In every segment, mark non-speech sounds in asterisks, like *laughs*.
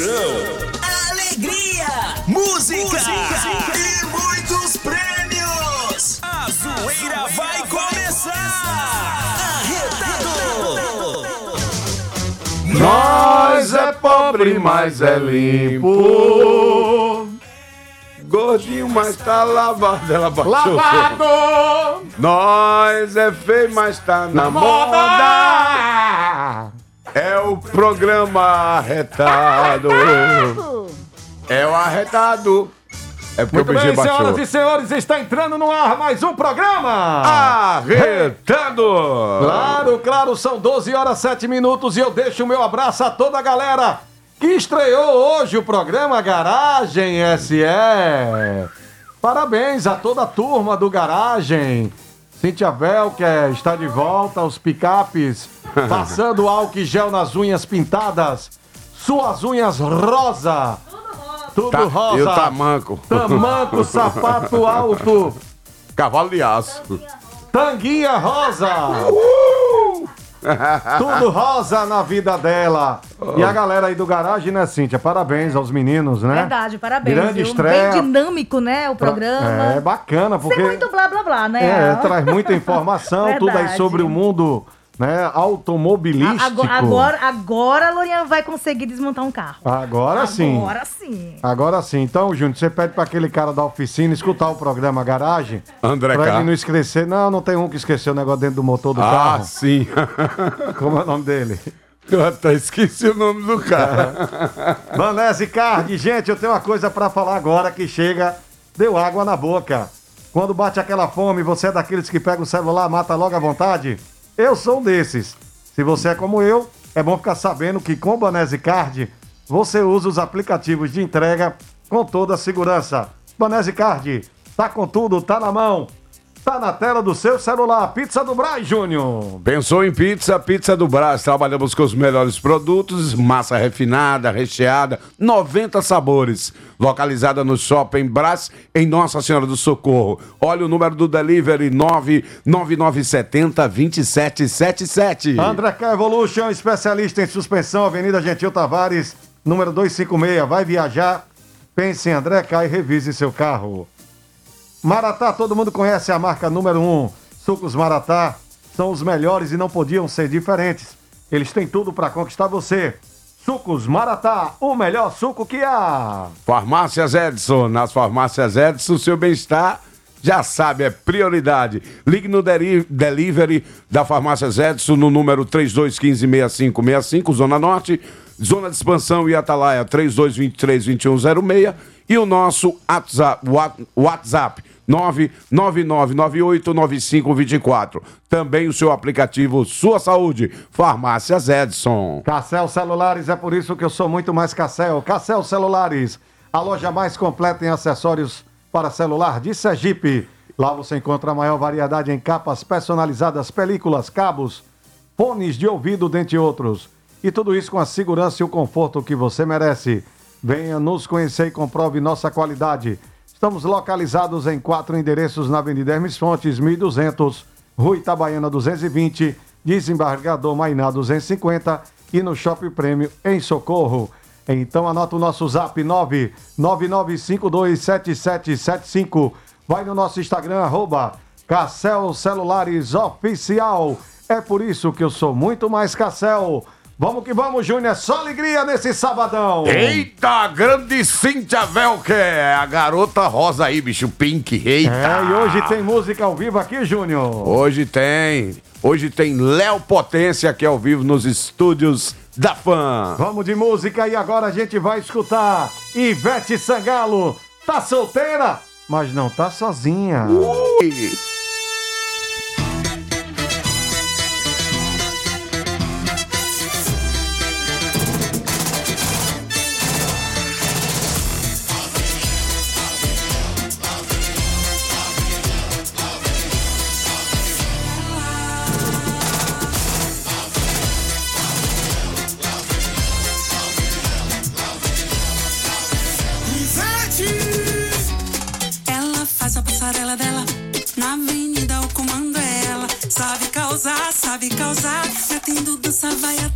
diversão, alegria, música, música e muitos prêmios. A zoeira vai começar. Arretado. Nós é pobre, mas é limpo. Gordinho, mas tá lavado. Ela baixou. Lavado! Nós é feio, mas tá na, moda. É o programa arretado. É o arretado. É porque Muito o bem, baixou. senhoras e senhores, está entrando no ar mais um programa. Arretado. Claro, claro, são 12 horas 7 minutos e eu deixo o meu abraço a toda a galera que estreou hoje o programa Garagem SE. Parabéns a toda a turma do Garagem. Cíntia Vel, que é- está de volta, os picapes, *laughs* passando álcool e gel nas unhas pintadas, suas unhas rosa. Tudo Tá, rosa. e o tamanco. Tamanco, sapato alto, Cavalo de aço. tanguinha rosa. *laughs* Tudo rosa na vida dela. E a galera aí do garagem, né, Cíntia? Parabéns aos meninos, né? Verdade, parabéns. Grande viu? estreia. Bem dinâmico, né, o programa. É bacana, porque. Sem muito blá blá blá, né? É, traz muita informação, tudo aí sobre o mundo né, automobilístico. Agora, agora, agora a Lorian vai conseguir desmontar um carro. Agora sim. Agora sim. Agora sim. Então, Júnior, você pede pra aquele cara da oficina escutar o programa Garagem. André pra K. ele não esquecer. Não, não tem um que esqueceu o negócio dentro do motor do Ah, carro. sim. *laughs* Como é o nome dele? Eu até esqueci o nome do cara. *laughs* Vanessa Card, gente, eu tenho uma coisa pra falar agora que chega, deu água na boca. Quando bate aquela fome, você é daqueles que pega o celular, mata logo à vontade? Eu sou um desses. Se você é como eu, é bom ficar sabendo que com o Banese Card você usa os aplicativos de entrega com toda a segurança. Banese Card, tá com tudo, tá na mão, tá na tela do seu celular. Pizza do Braz, Júnior. Pensou em pizza? Pizza do Brás. Trabalhamos com os melhores produtos, massa refinada, recheada, 90 sabores. Localizada no Shopping Brás, em Nossa Senhora do Socorro. Olha o número do delivery, 99970 2777. André K Evolution, especialista em suspensão, Avenida Gentil Tavares, número 256. Vai viajar? Pense em André K e revise seu carro. Maratá, todo mundo conhece a marca número 1. Um. Sucos Maratá são os melhores e não podiam ser diferentes. Eles têm tudo para conquistar você. Sucos Maratá, o melhor suco que há. Farmácias Edson. Nas farmácias Edson, seu bem-estar, já sabe, é prioridade. Ligue no delivery da Farmácias Edson no número 3215-6565, Zona Norte, Zona de Expansão e Atalaia 3223-2106 e o nosso WhatsApp, WhatsApp 999989524. Também o seu aplicativo Sua Saúde, Farmácias Edson. Cassel Celulares, é por isso que eu sou muito mais Cassel. Cassel Celulares, a loja mais completa em acessórios para celular de Sergipe. Lá você encontra a maior variedade em capas personalizadas, películas, cabos, fones de ouvido, dentre outros. E tudo isso com a segurança e o conforto que você merece. Venha nos conhecer e comprove nossa qualidade. Estamos localizados em quatro endereços na Avenida Hermes Fontes, 1200, Rua Itabaiana 220, Desembargador Mainá 250 e no Shopping Prêmio em Socorro. Então anota o nosso zap 999527775. Vai no nosso Instagram, arroba Cassel Celulares Oficial. É por isso que eu sou muito mais Cassel. Vamos que vamos, Júnior. É só alegria nesse sabadão. Eita, grande Cíntia Velker, é a garota rosa aí, bicho, pink, eita. É, e hoje tem música ao vivo aqui, Júnior. Hoje tem, hoje tem Léo Potência aqui ao vivo nos estúdios da Fã. Vamos de música e agora a gente vai escutar Ivete Sangalo. Tá solteira, mas não tá sozinha. Ui. Sabe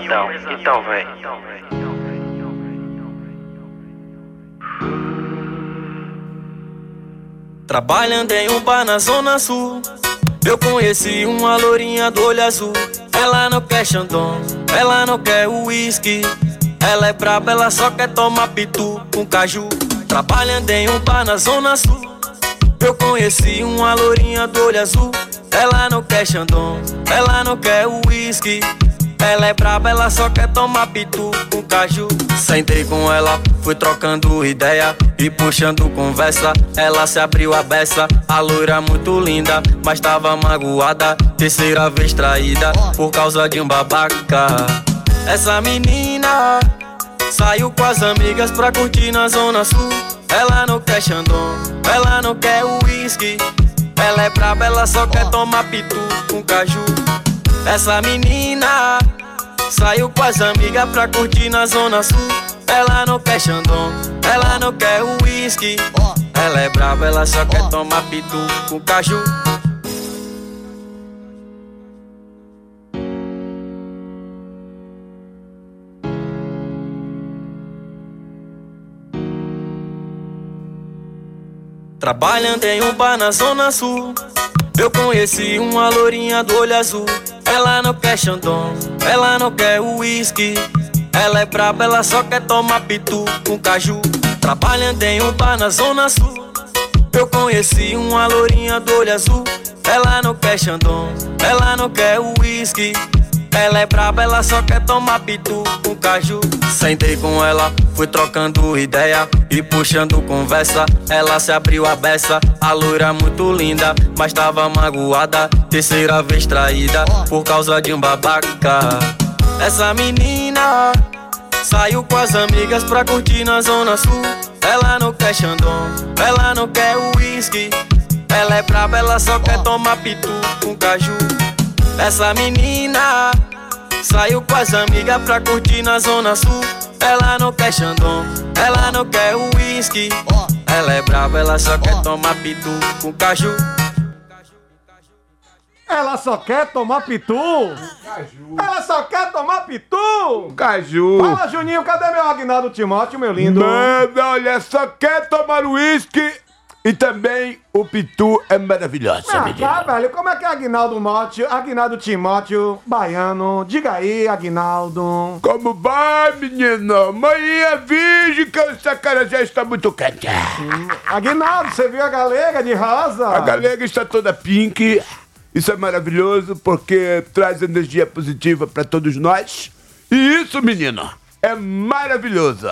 Pesadão. Então vem. Trabalhando em um bar na zona sul Eu conheci uma lourinha do olho azul Ela não quer Xandão, ela não quer uísque. Ela é braba, ela só quer tomar pitu com caju. Trabalhando em um bar na zona sul. Eu conheci uma lourinha do olho azul. Ela não quer Xandão, ela não quer uísque. Ela é braba, ela só quer tomar pitu com caju. Sentei com ela, fui trocando ideia e puxando conversa. Ela se abriu a beça, a loira muito linda, mas tava magoada. Terceira vez traída por causa de um babaca. Essa menina saiu com as amigas pra curtir na zona sul. Ela não quer Xandão, ela não quer uísque. Ela é braba, ela só quer tomar pitu com caju. Essa menina saiu com as amigas pra curtir na zona sul. Ela não quer Xandão, ela não quer uísque. Ela é brava, ela só quer tomar pitu com caju. Trabalhando em um bar na zona sul. Eu conheci uma lourinha do olho azul. Ela não quer Xandão, ela não quer uísque. Ela é braba, ela só quer tomar pitu com caju. Trabalhando em um bar na zona sul. Eu conheci uma lourinha do olho azul. Ela não quer Xandão, ela não quer uísque. Ela é braba, ela só quer tomar pitu com caju. Sentei com ela, fui trocando ideia e puxando conversa. Ela se abriu a beça, a loira muito linda, mas tava magoada. Terceira vez traída por causa de um babaca. Essa menina saiu com as amigas pra curtir na zona sul. Ela não quer Xandão, ela não quer uísque. Ela é braba, ela só quer tomar pitu com caju. Essa menina saiu com as amigas pra curtir na zona sul. Ela não quer Xandão, ela não quer uísque. Ela é brava, ela só quer tomar pitu com caju. Ela só quer tomar pitu. Ela só quer tomar pitu. Caju. Fala, Juninho, cadê meu Agnaldo Timóteo, meu lindo? Manda, olha, só quer tomar uísque e também o pitu é maravilhoso, Ah, menino. tá, velho. Como é que é Agnaldo Mótio, Agnaldo Timóteo, baiano? Diga aí, Agnaldo. Como vai, menino? Manhã virgem que essa cara já está muito quente. Agnaldo, você viu a galega de rosa? A galega está toda pink. Isso é maravilhoso porque traz energia positiva para todos nós. E isso, menino, é maravilhoso.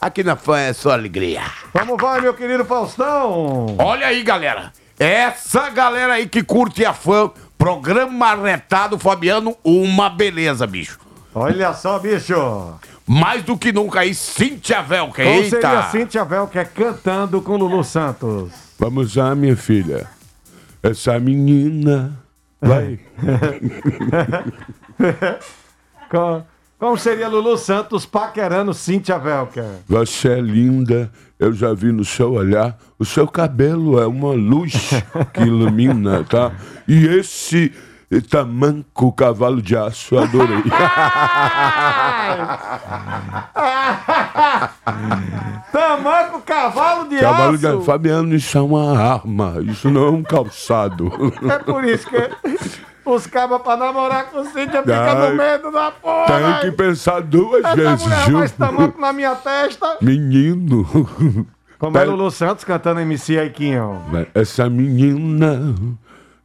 Aqui na fã é só alegria. Como vai, meu querido Faustão? Olha aí, galera. Essa galera aí que curte a fã, programa arretado, Fabiano, uma beleza, bicho. Olha só, bicho. Mais do que nunca aí, Cintia Velka. Como Eita. seria a Cíntia Velker cantando com Lulu Santos? Vamos lá, minha filha. Essa menina vai. *laughs* Co- Como seria Lulu Santos paquerando Cíntia Velker? Você é linda, eu já vi no seu olhar. O seu cabelo é uma luz *laughs* que ilumina, tá? E esse tamanco cavalo de aço, adorei. *laughs* Tamanco cavalo de cavalo de aço. aço. Fabiano, isso é uma arma, isso não é um calçado. É por isso que *laughs* os cabas pra namorar com Cíntia ficam Ai, no medo da porra. Tem que pensar duas Essa vezes, mulher viu? mais tamanco na minha testa. Menino. Como é Pera- Lulu Santos cantando MC Aiquinho. Essa menina,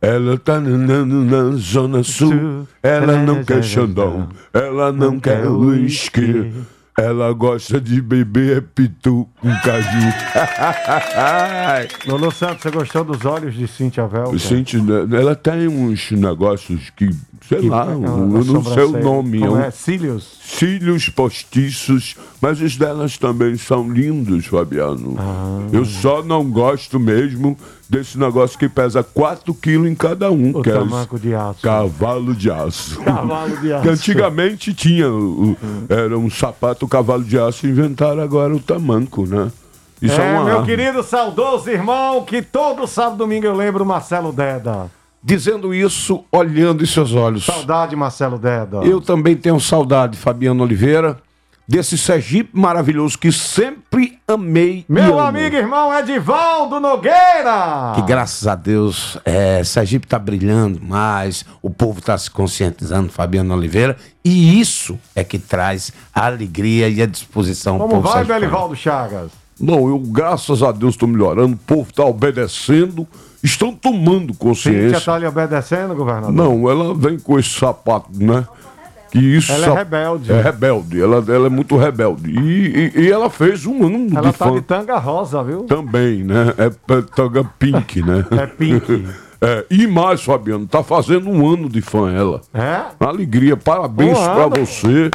ela tá na, na- na zona sul. Ela não *laughs* quer xandão, ela não quer uísque. Ela gosta de beber pitu com caju. *laughs* Lulu Santos, você gostou dos olhos de Cíntia Velker? Gente, né, ela tem uns negócios que, sei lá, é eu não sei o nome. Como um- é? Cílios? cílios postiços, mas os delas também são lindos, Fabiano. Ah. Eu só não gosto mesmo desse negócio que pesa 4 quilos em cada um, O que é tamanco de aço. cavalo de aço. Cavalo de *laughs* aço. Que antigamente tinha, o- o- era um sapato cavalo de aço, inventaram agora o tamanco, né? Isso é, É, uma meu arma. querido saudoso irmão, que todo sábado e domingo eu lembro Marcelo Deda. Dizendo isso, olhando em seus olhos. Saudade, Marcelo Deda. Eu também tenho saudade, Fabiano Oliveira, desse Sergipe maravilhoso que sempre amei e Meu amo. amigo e irmão Edivaldo Nogueira. Que graças a Deus, é, Sergipe está brilhando mais, o povo está se conscientizando, Fabiano Oliveira, e isso é que traz a alegria e a disposição Como povo vai. Belivaldo Chagas? Não, eu, graças a Deus, estou melhorando, o povo está obedecendo, estão tomando Cíntia consciência. tá lhe obedecendo, governador? Não, ela vem com esse sapato, né? Que isso Ela é rebelde. É rebelde, ela, ela é muito rebelde. E, e- e ela fez um ano Ela de tá fã de tanga rosa, viu? também, né? É p- tanga pink, né? *laughs* É pink. *laughs* É, e mais, Fabiano, tá fazendo um ano de fã ela. É? Alegria, parabéns Um ano. você,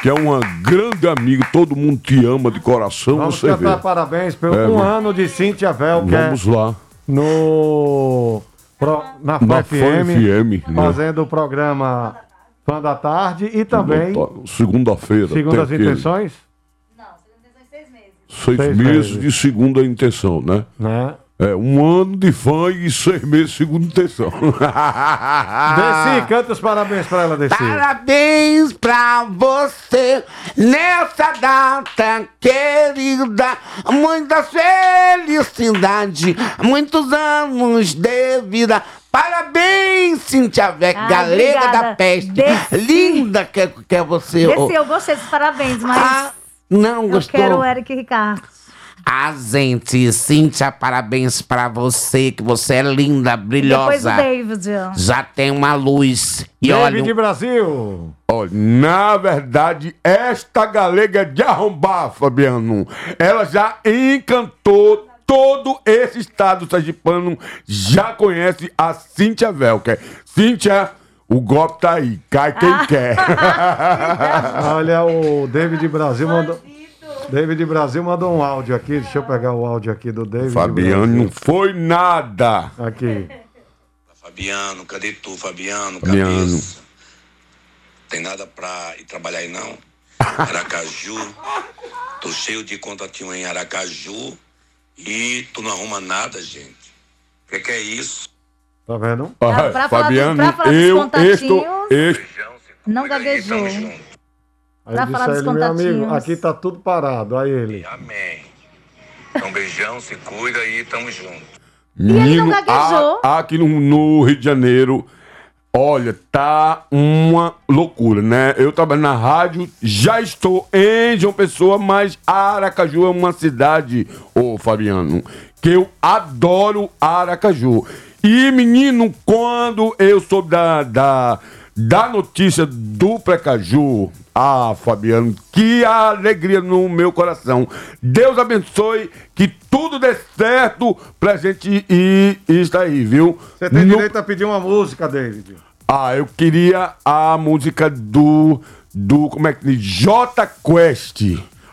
que é uma grande amiga, todo mundo te ama de coração, Vamos você vê. cantar parabéns pelo É, um mano. ano de Cíntia Velker Vamos lá. no pro- na, Na FM, FM, né? fazendo o programa Fã da Tarde e também Segunda-feira. Segundo as aquele intenções, Seis, Seis meses, meses. de segunda intenção, né? né? É, um ano de fã e seis meses de segunda intenção. *laughs* Desi, canta os parabéns pra ela, Desi. Parabéns pra você nessa data querida. Muita felicidade, muitos anos de vida. Parabéns, Cintia Vec, Ah, galega obrigada. da peste. Desci. Linda que, é- que é você. Esse ô. eu gostei dos parabéns, mas Ah, não eu gostou? quero o Eric Ricardo. Ah, gente, Cíntia, parabéns pra você, que você é linda, Depois brilhosa. o David. Já tem uma luz. E olha, David Brasil. Olha, na verdade, esta galega é de arrombar, Fabiano. Ela já encantou todo esse estado sergipano, já conhece a Cíntia Velker. Cíntia, o golpe tá aí, cai quem quer. *laughs* Olha, o David Brasil mandou. David Brasil mandou um áudio aqui. Deixa eu pegar o áudio aqui do David. Fabiano, não foi nada. Aqui. Fabiano, cadê tu, Fabiano? Fabiano. Cabeça. Tem nada pra ir trabalhar aí, não? *laughs* Aracaju. Tô cheio de contatinho em Aracaju. E tu não arruma nada, gente. O que, que é isso? Tá vendo? Pra- pra falar Fabiano, do- pra falar eu estou, Não gaguejou. Pra disse falar dos ele, meu amigo, contatinhos. aqui tá tudo parado. Aí ele. Amém. Então, beijão, se cuida aí, tamo junto. ele não Menino, gaguejou? a- aqui no, no Rio de Janeiro, olha, tá uma loucura, né? Eu trabalho na rádio, já estou em João Pessoa, mas Aracaju é uma cidade, ô Fabiano, que eu adoro Aracaju. E, menino, quando eu soube da, da, da notícia do Precaju, ah, Fabiano, que alegria no meu coração. Deus abençoe, que tudo dê certo pra gente ir isso aí, viu? Você tem No- direito a pedir uma música, David. Ah, eu queria a música do, do como é que diz? J Quest.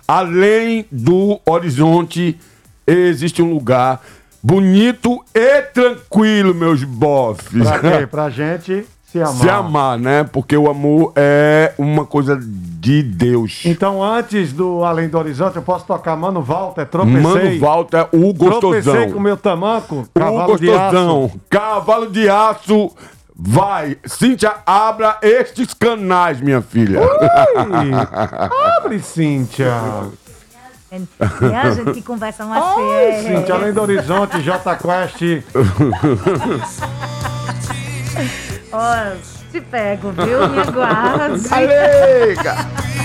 Além do horizonte, existe um lugar bonito e tranquilo, meus bofs. Pra quê? *laughs* Pra gente se amar. Se amar, né? Porque o amor é uma coisa de Deus. Então, antes do Além do Horizonte, eu posso tocar Mano Walter, tropecei. Mano Walter, o Tropecei gostosão. com o meu tamanco, O cavalo de aço. gostosão. Cavalo de aço. Vai, Cíntia, abra estes canais, minha filha. Ui, *laughs* abre, Cíntia. É a gente que conversa mais Ai. Cíntia, Além do Horizonte, J Quest. *laughs* Ó, te pego, viu? Me aguarde. Alega! *laughs*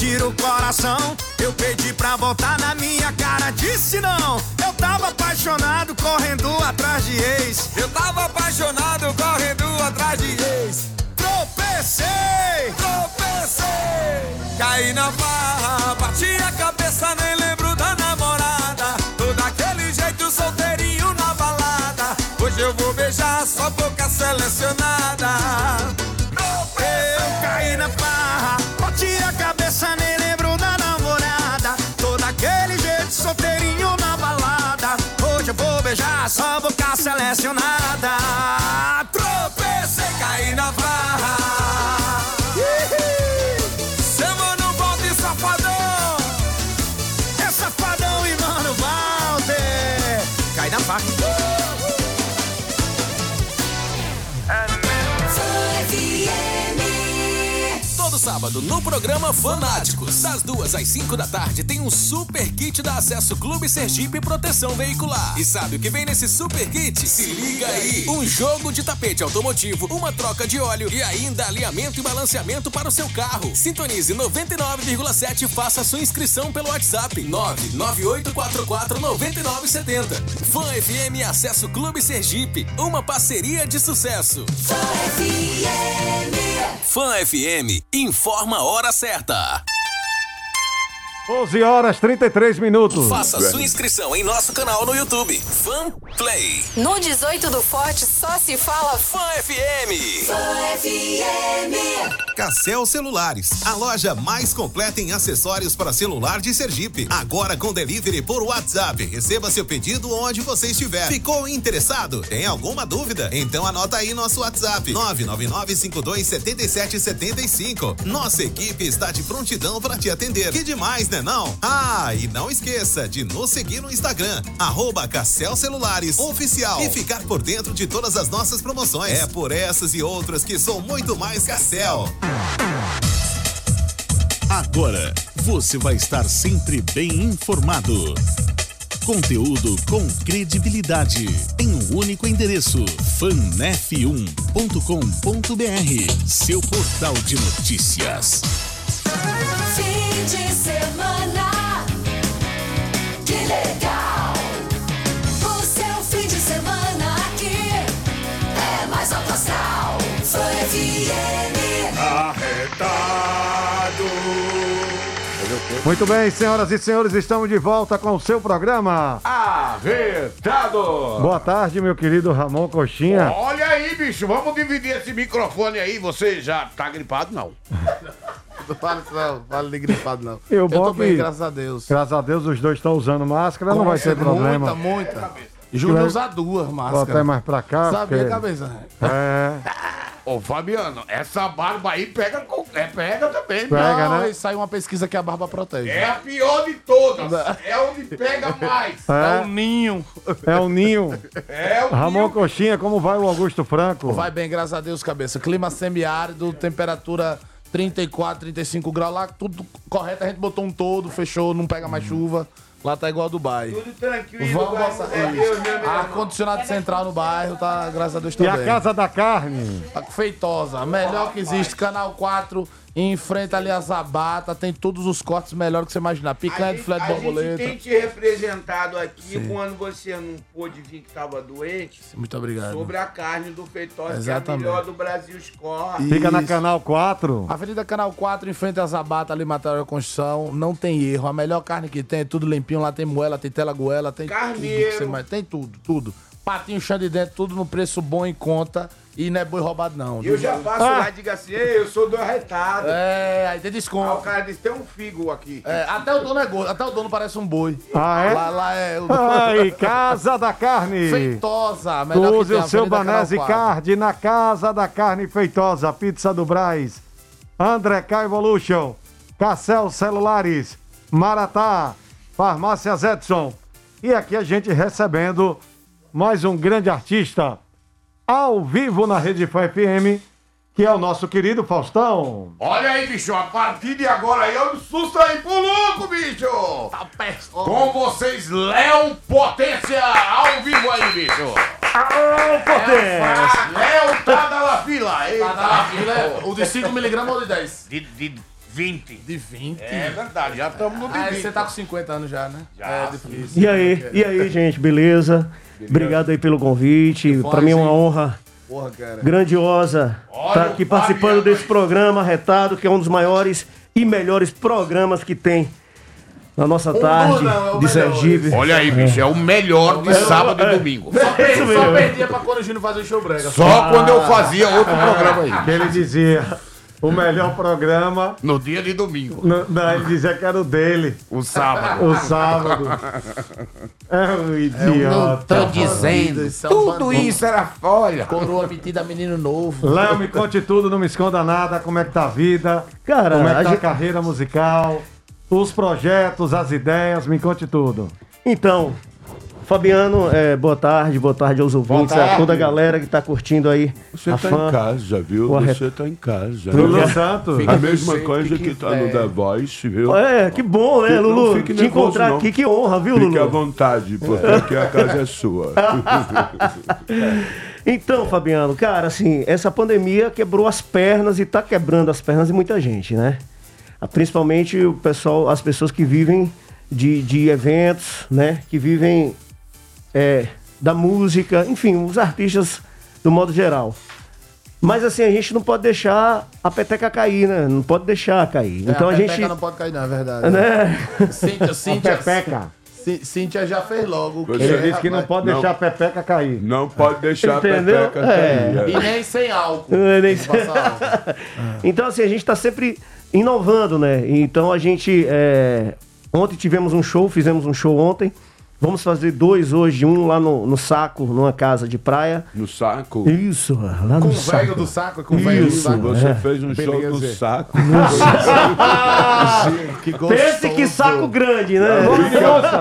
partir o coração. Eu pedi pra voltar na minha cara, disse não. Eu tava apaixonado correndo atrás de ex. Eu tava apaixonado correndo atrás de ex. Tropecei, tropecei. Caí na barra, bati a cabeça, nem lembro da namorada. Todo aquele jeito solteirinho na balada. Hoje eu vou beijar sua boca sábado no programa Fanáticos, das duas às 5 da tarde, tem um super kit da Acesso Clube Sergipe Proteção Veicular. E sabe o que vem nesse super kit? Se liga aí! Um jogo de tapete automotivo, uma troca de óleo e ainda alinhamento e balanceamento para o seu carro. Sintonize 99,7 e faça sua inscrição pelo WhatsApp 998449970. Fã FM Acesso Clube Sergipe, uma parceria de sucesso. Fã FM, informa a hora certa. 12 horas 33 minutos. Faça sua inscrição em nosso canal no YouTube. Fan Play. No 18 do Forte só se fala Fã FM. Cassel Celulares, a loja mais completa em acessórios para celular de Sergipe. Agora com delivery por WhatsApp. Receba seu pedido onde você estiver. Ficou interessado? Tem alguma dúvida? Então anota aí nosso WhatsApp: 999527775. Nossa equipe está de prontidão para te atender. Que demais, né não? Ah, e não esqueça de nos seguir no Instagram, arroba Celulares Oficial e ficar por dentro de todas as nossas promoções. É por essas e outras que sou muito mais Cassel. Agora você vai estar sempre bem informado. Conteúdo com credibilidade em um único endereço: fanf1.com.br, seu portal de notícias. Fim de semana, Muito bem, senhoras e senhores, estamos de volta com o seu programa. Arretado! Boa tarde, meu querido Ramon Coxinha. Olha aí, bicho, vamos dividir esse microfone aí. Você já tá gripado, não? *laughs* Não fala isso não, fala de gripado não. Eu, tô bom bem, que- graças a Deus. Graças a Deus, os dois estão usando máscara, não vai ter Muita, problema. muita. Júnior usa duas máscaras. até mais pra cá. Sabia, porque- cabeça? É. *laughs* Ô, Fabiano, essa barba aí pega, é, pega também. Pega, não, né? aí saiu uma pesquisa que a barba protege. É a pior de todas. É onde pega mais. É. um ninho. É o ninho. É o Ramon Coxinha, como vai o Augusto Franco? Vai bem, graças a Deus, cabeça. Clima semiárido, temperatura 34, 35 graus lá, tudo correto. A gente botou um todo, fechou, não pega mais chuva. Lá tá igual a Dubai. Tudo tranquilo. Vamos a meu amigo. Ar-condicionado central no bairro, tá, graças a Deus, E também. a Casa da Carne? Tá feitosa, a melhor que existe, Canal 4, Em frente ali a Zabata, tem todos os cortes melhores que você imaginar. Picanha de filé de A gente borboleta. tem te representado aqui Sim. quando você não pôde vir que tava doente. Muito obrigado. Sobre a carne do Feitosa, Exatamente. que é a melhor do Brasil Score. Fica na. Canal 4. Avenida Canal 4, em frente a Zabata, ali, Material Construção. Não tem erro. A melhor carne que tem, é tudo limpinho. Lá tem moela, tem tela goela, tem tudo. Carneiro. que você mais- Tem tudo, tudo. Patinho, chão de dentro, tudo no preço bom em conta. E não é boi roubado, não. Eu já passo Ah. lá e digo assim, "Ei, eu sou do arretado. É, aí tem desconto. Aí o cara disse, tem um figo aqui. É, até o dono é gordo, até o dono parece um boi. Ah, é? Lá, lá é o Ai, Casa da Carne. Feitosa, melhor que Use tem, o seu Banese 4. Card na Casa da Carne Feitosa, Pizza do Braz, André K Evolution, Cassel Celulares, Maratá, Farmácias Edson. E aqui a gente recebendo mais um grande artista ao vivo na Rede Fã FM, que é o nosso querido Faustão. Olha aí, bicho, a partir de agora aí, olha o susto aí pro louco, bicho! Tá Com vocês, Léo Potência, ao vivo aí, bicho! Alô, Potência! Léo tá da la fila! Tá da la fila, é o de 5mg ou de 10? De, de 20. De 20? É verdade, já estamos no de Ah, 20. você tá com 50 anos já, né? Já, É difícil. E aí, e aí, gente, beleza? Obrigado aí pelo convite. Pra mim é uma honra Porra, cara. grandiosa estar aqui participando desse programa Retado, que é um dos maiores e melhores programas que tem na nossa tarde não, é de melhor, Sergipe. Olha aí, bicho, é o melhor de É, sábado é. e domingo. Só, perdi, isso só mesmo. perdia pra quando o Júnior fazia o show brega. Só quando eu fazia outro programa aí. Que ele dizia, o melhor programa... No dia de domingo. No- não, ele dizia que era o dele. O sábado. O sábado. *laughs* É um idiota. Tô dizendo. Tudo isso era folha. Coroa metida menino novo. Léo, me conte tudo, não me esconda nada, como é que tá a vida, Cara, como é que tá a gente- carreira musical, os projetos, as ideias, me conte tudo. Então, Fabiano, é, boa tarde, boa tarde aos ouvintes, tarde. a toda a galera que tá curtindo aí. Você tá fã. em casa, viu? Você tá em casa. Lulu né? A mesma coisa que que tá no quiser. The Voice, viu? É, que bom, né, Fique- Lulu? fique Te nervoso, encontrar não. aqui, que honra, viu, Fique Lulu? à vontade, porque aqui a casa é sua. *laughs* Então, Fabiano, cara, assim, essa pandemia quebrou as pernas e tá quebrando as pernas de muita gente, né? Ah, Principalmente o pessoal, as pessoas que vivem de, de eventos, né? Que vivem é, da música, enfim, os artistas do modo geral. Mas assim, a gente não pode deixar a peteca cair, né? Não pode deixar cair. É, então a, pepeca gente. não pode cair, não, é verdade. Né? Cíntia, *laughs* Cíntia. Pepeca. Cí- Cíntia já fez logo. o que Ele é, disse que não pode Não. deixar a pepeca cair. Não pode deixar Entendeu? a pepeca É. cair. E nem sem álcool. É, *laughs* nem- passar álcool. *laughs* Então, assim, a gente tá sempre inovando, né? Então a gente. é, Ontem tivemos um show, fizemos um show ontem. Vamos fazer dois hoje, um lá no, no saco, numa casa de praia. No saco? Isso, lá no Com o saco. velho do saco, com o velho do saco. Você é. fez um show no Beleza. saco. *laughs* que gostoso. Pense que saco grande, né? Vamos?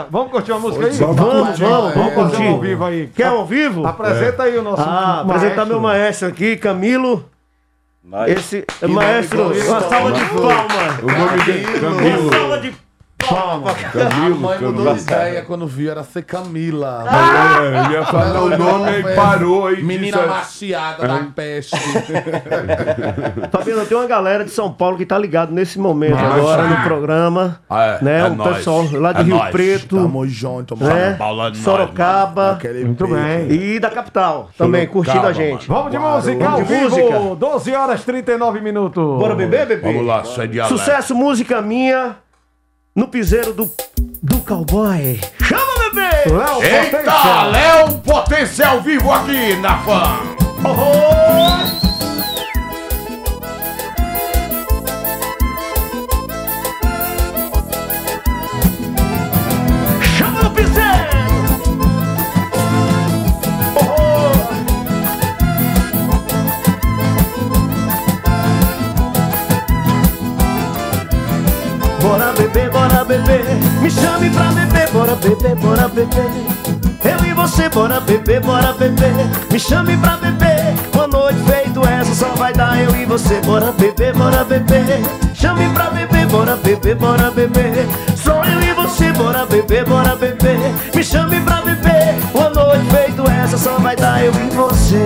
Vamos curtir uma música aí? Vamos, vamos, vamos, Vamos curtir. ao vivo aí. Quer ao vivo? Apresenta aí o nosso Ah, apresentar meu maestro aqui, Camilo. Esse maestro, uma salva de palmas. O nome dele é Uma Camilo. salva de palmas. A Camilo, mãe mudou de ideia quando viu, era ser Camila. É, ele ia falar o nome e parou e Menina disse- maciada da peste. *laughs* Fabiano, tem uma galera de São Paulo que tá ligado nesse momento Mas- agora no programa. Ah, é, né? é o nóis. pessoal lá de É Rio nóis. Preto. Tamo junto, mano. né? Paulo é Sorocaba. Muito bem. E da capital também, curtindo a gente. Vamos de música ao vivo. música. 12 horas 39 minutos. Bora beber, bebê? Vamos lá, sai de. Sucesso, música minha, no piseiro do, do cowboy. Chama, bebê! Léo Eita, Potência. Léo Potência ao vivo aqui na fã. Oh! Chama Bora beber, bora beber, me chame pra beber, bora beber, bora beber. Eu e você, bora beber, bora beber, me chame pra beber. Uma noite feito essa só vai dar eu e você, bora beber, bora beber. Chame pra beber, bora beber, bora beber. Só eu e você, bora beber, bora beber. Me chame pra beber. Uma noite feito essa só vai dar eu e você.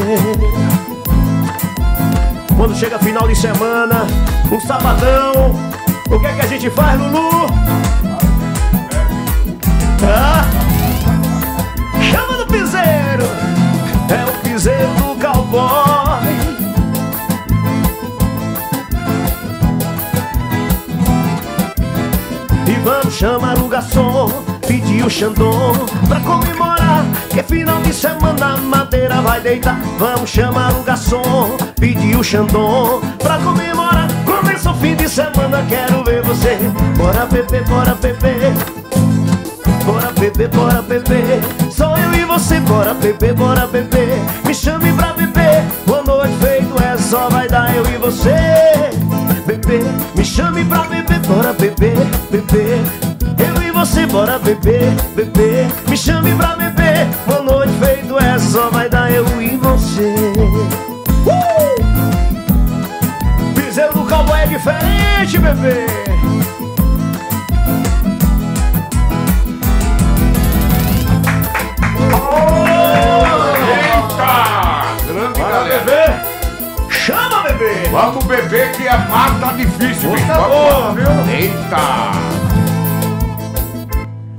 Quando chega final de semana, um sabadão, o que é que a gente faz, Lulu? Ah, chama do piseiro, é o piseiro do cowboy. E vamos chamar o garçom, pedir o Xandão Pra comemorar que é final de semana a madeira vai deitar Vamos chamar o garçom, pedir o Xandão Pra comemorar, fim de semana, quero ver você. Bora beber, bora beber Bora beber, bora beber Só eu e você, bora beber, bora beber Me chame pra beber. Boa noite feito é só vai dar eu e você. Beber, me chame pra beber. Bora beber, beber Eu e você, bora beber, beber Me chame pra beber. Boa noite feito é só vai dar eu e você diferente, bebê Eita! Grande galera. Chama, bebê! Vamos beber que a mar tá difícil, bicho. Vamos boa, viu? Eita!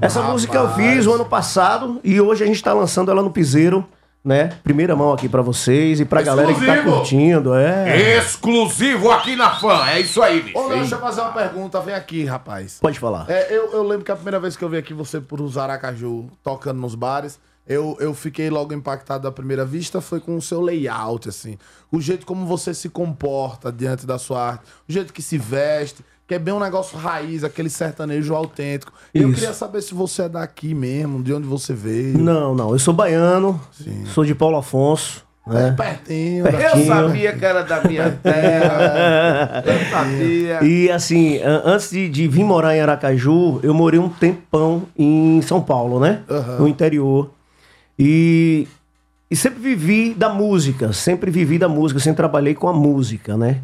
Essa música eu fiz o ano passado e hoje a gente tá lançando ela no Piseiro, né? Primeira mão aqui pra vocês e pra galera que tá Exclusivo. curtindo, é. Exclusivo aqui na fã. É isso aí, bicho. Ô, Léo, deixa eu fazer uma pergunta. Vem aqui, rapaz. Pode falar. É, eu, eu lembro que a primeira vez que eu vi aqui você por usar Aracaju tocando nos bares, eu, eu fiquei logo impactado à primeira vista, foi com o seu layout, assim. O jeito como você se comporta diante da sua arte, o jeito que se veste, que é bem um negócio raiz, aquele sertanejo autêntico. E eu Isso. queria saber se você é daqui mesmo, de onde você veio. Não, não, eu sou baiano, sou de Paulo Afonso, né? Pertinho. Pertinho. Eu sabia que era da minha *laughs* terra. Eu sabia. E assim, an- antes de, de vir morar em Aracaju, eu morei um tempão em São Paulo, né? Aham. No interior. E, e sempre vivi da música, sempre vivi da música, sempre trabalhei com a música, né?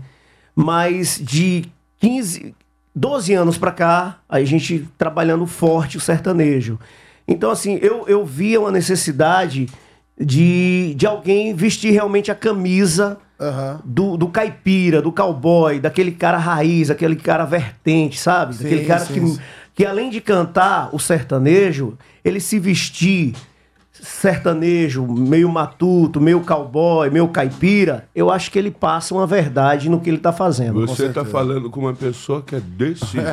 Mas de 15, 12 anos pra cá, a gente trabalhando forte o sertanejo. Então, assim, eu, eu via uma necessidade de, de alguém vestir realmente a camisa do, do caipira, do cowboy, daquele cara raiz, aquele cara vertente, sabe? Sim, Daquele cara sim, que, sim. que além de cantar o sertanejo, ele se vestir sertanejo, meio matuto, meio cowboy, meio caipira, eu acho que ele passa uma verdade no que ele tá fazendo. Você tá falando com uma pessoa que é desse *laughs* jeito.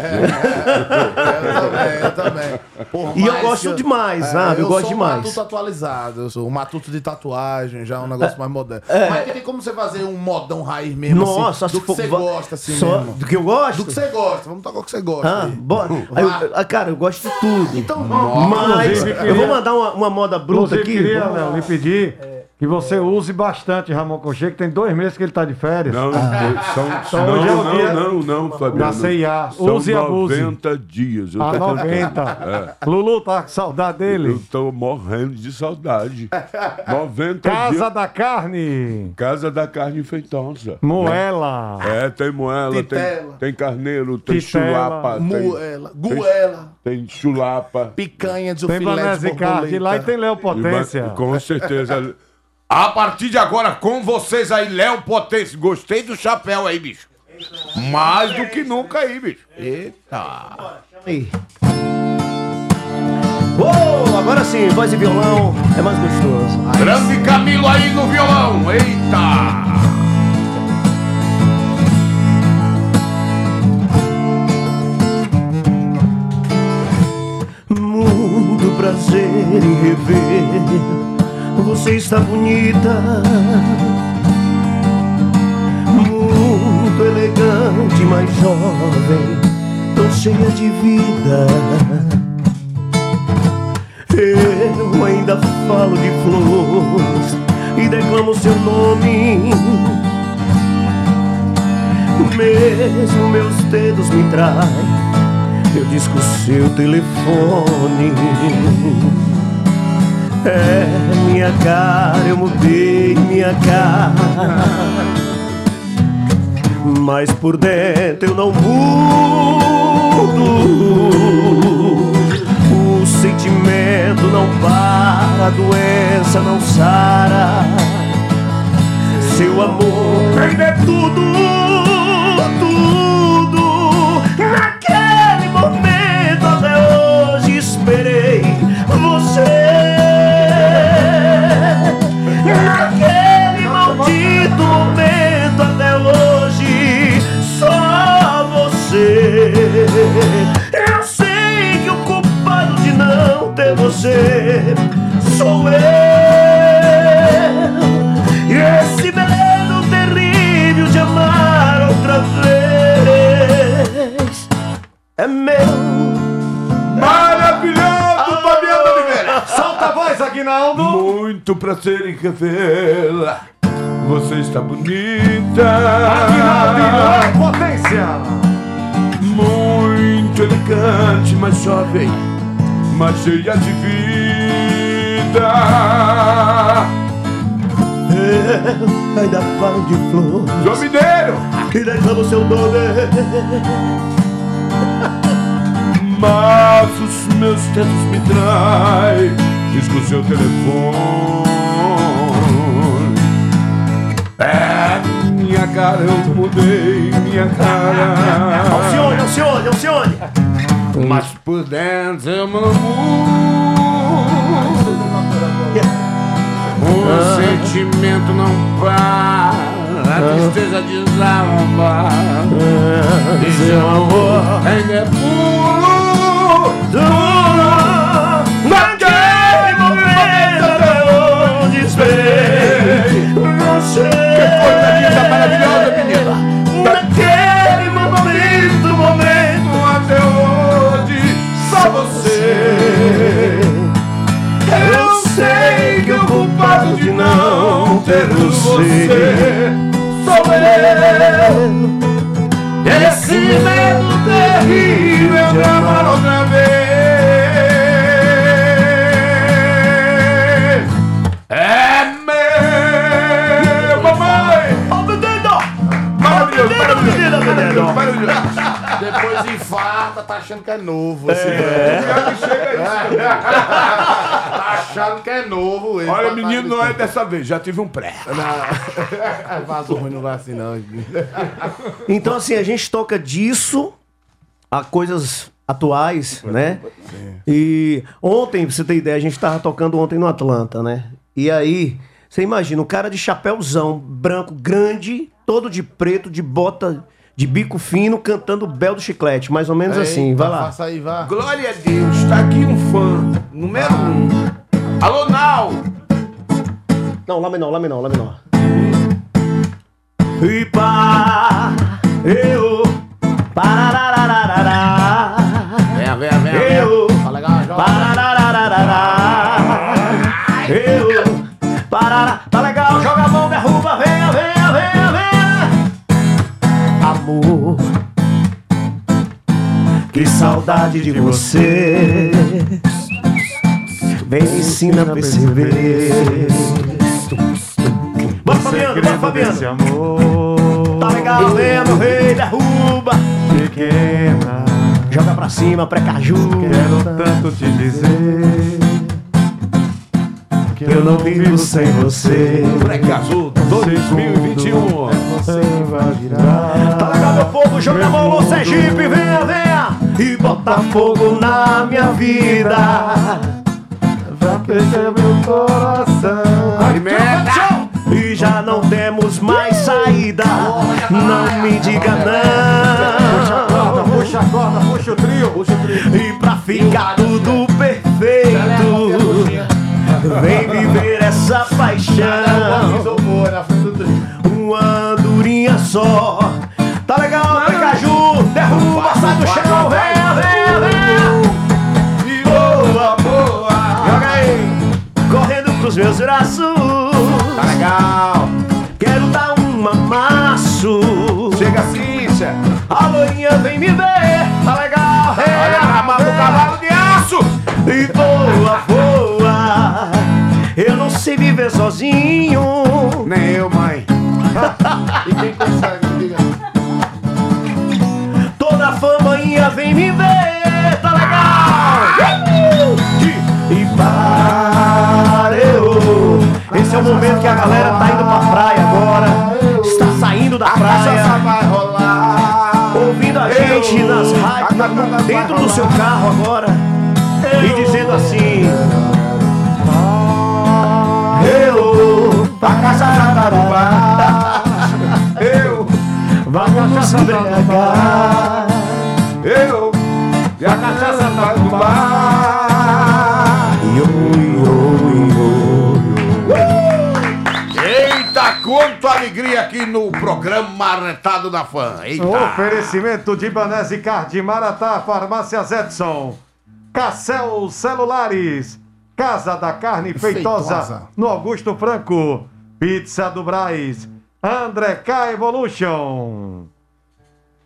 Eu também. Por E eu gosto que demais, sabe? Eu gosto sou demais. um matuto atualizado. Eu sou um matuto de tatuagem, já é um negócio mais moderno. é. Mas tem como você fazer um modão raiz mesmo, Nossa, assim, do que você va- gosta, assim só- mesmo. do que eu gosto? Do que você gosta. Vamos tocar o que você gosta. Ah, aí. bora. Aí eu- ah, cara, eu gosto de tudo. Então, Mas Inclusive, eu vou mandar uma, uma moda bruta Inclusive, aqui. queria. Léo, lhe pedir que você use bastante Ramon Cochê, que tem dois meses que ele tá de férias. Não, são, Então, hoje é não, dia não, não, não, Fabiano. da CIA. São Use e abuse. 90 dias. Eu Ah, tô 90. *laughs* É. Lulu tá com saudade dele. Eu tô morrendo de saudade. 90 Casa dias. da Carne. Casa da Carne Feitosa. Moela. É, tem moela, tem, Titela. tem carneiro, tem Titela. chulapa. tem- Moela, tem- goela, Tem chulapa. picanha de Tem Vanessa borboleta. lá e tem Léo E Potência. vai- Com certeza. A partir de agora, com vocês aí, Léo Potência. Gostei do chapéu aí, bicho. Mais do que nunca aí, bicho. Eita. Aí. Uou, agora sim, voz e violão é mais gostoso. Grande Camilo aí no violão. Eita. Muito prazer em rever. Você está bonita, muito elegante, mais jovem, tão cheia de vida. Eu ainda falo de flores e declamo seu nome. Mesmo meus dedos me traem eu disco seu telefone. É minha cara, eu mudei minha cara. Mas por dentro eu não mudo. O sentimento não para, a doença não sara. Seu amor perder tudo, tudo. Naquele momento até hoje esperei você. Você sou eu. E esse medo terrível de amar outra vez é meu. Maravilhoso, Fabiano Oliveira! Solta a voz, Aguinaldo! Muito prazer em revê-la. Você está bonita. Aguinaldo, potência! Muito elegante, mas jovem, mas cheia de vida. Eu ainda falo de flor. João Mineiro! E deixamos seu nome. Mas os meus dedos me traem. Diz que o seu telefone é minha cara, eu mudei minha cara. Alcione, Alcione, Alcione. Mas por dentro O sentimento não para, a tristeza desaba. E seu amor. ainda é puro, você sou eu. Esse medo terrível de amar outra vez é meu, mamãe. Ó, menino! Maravilhoso, menino, menino. maravilhoso. Depois infarta, tá achando que é novo. Esse É. velho. tá *laughs* achando que é novo. ele Olha, tá- menino, não é dessa vez, já tive um pré. Não. *laughs* Vaso ruim não vai assim, não. Então, assim, a gente toca disso a coisas atuais, né? E ontem, pra você ter ideia, a gente tava tocando ontem no Atlanta, né? E aí, você imagina, um cara de chapéuzão branco, grande, todo de preto, de bota de bico fino, cantando Bel do Chiclete, mais ou menos assim. Vai lá. Aí, vá. Glória a Deus, tá aqui um fã, número um. Alô, Nau! Não, lá menor, lá menor, lá menor. E pá, eu, parararararará. Venha, venha, venha. Eu, Tá legal, joga. parararararará. Eu, parará, tá legal, joga a mão, derruba, venha, venha, venha, venha. Amor, que saudade de você. Vem me ensina a perceber. Bora, Fabiano, bora, Fabiano. amor Tá legal, vem, meu rei, derruba. pequena, Joga pra cima, pré-caju. quero tanto te dizer que eu não vivo sem você. Pré-casu 2021. Você vai virar. Tá legal, meu povo, joga a mão Sergipe, venha, venha. E bota fogo na minha vida. Vai aquecer meu coração. Alimenta! E já não temos mais saída. Não me diga não. Puxa a corda, puxa o trio. Puxa o trio. E pra ficar tudo perfeito, vem viver essa paixão. Uma andorinha só. Tá legal, Precaju? Meus braços. Tá legal. Quero dar um amasso. Chega assim, Cé. A loirinha vem me ver. Tá legal, Olha na mão do cavalo de aço. E voa, voa. Eu não sei viver sozinho. Nem eu, mãe. E quem consegue, diga. Toda famainha vem me ver, momento que a galera tá indo pra praia agora. Está saindo da praia. Ouvindo a gente nas rádios, dentro do seu carro agora. E dizendo assim. Eu, pra casa Jatarubá. Eu, Vamos nos embriagar. Aqui no programa Marretado da Fã. Eita! Oferecimento de Banese Card, Maratá, Farmácias Edson, Cassel Celulares, Casa da Carne Feitosa, Feitosa. no Augusto Franco, Pizza do Braz, André K Evolution.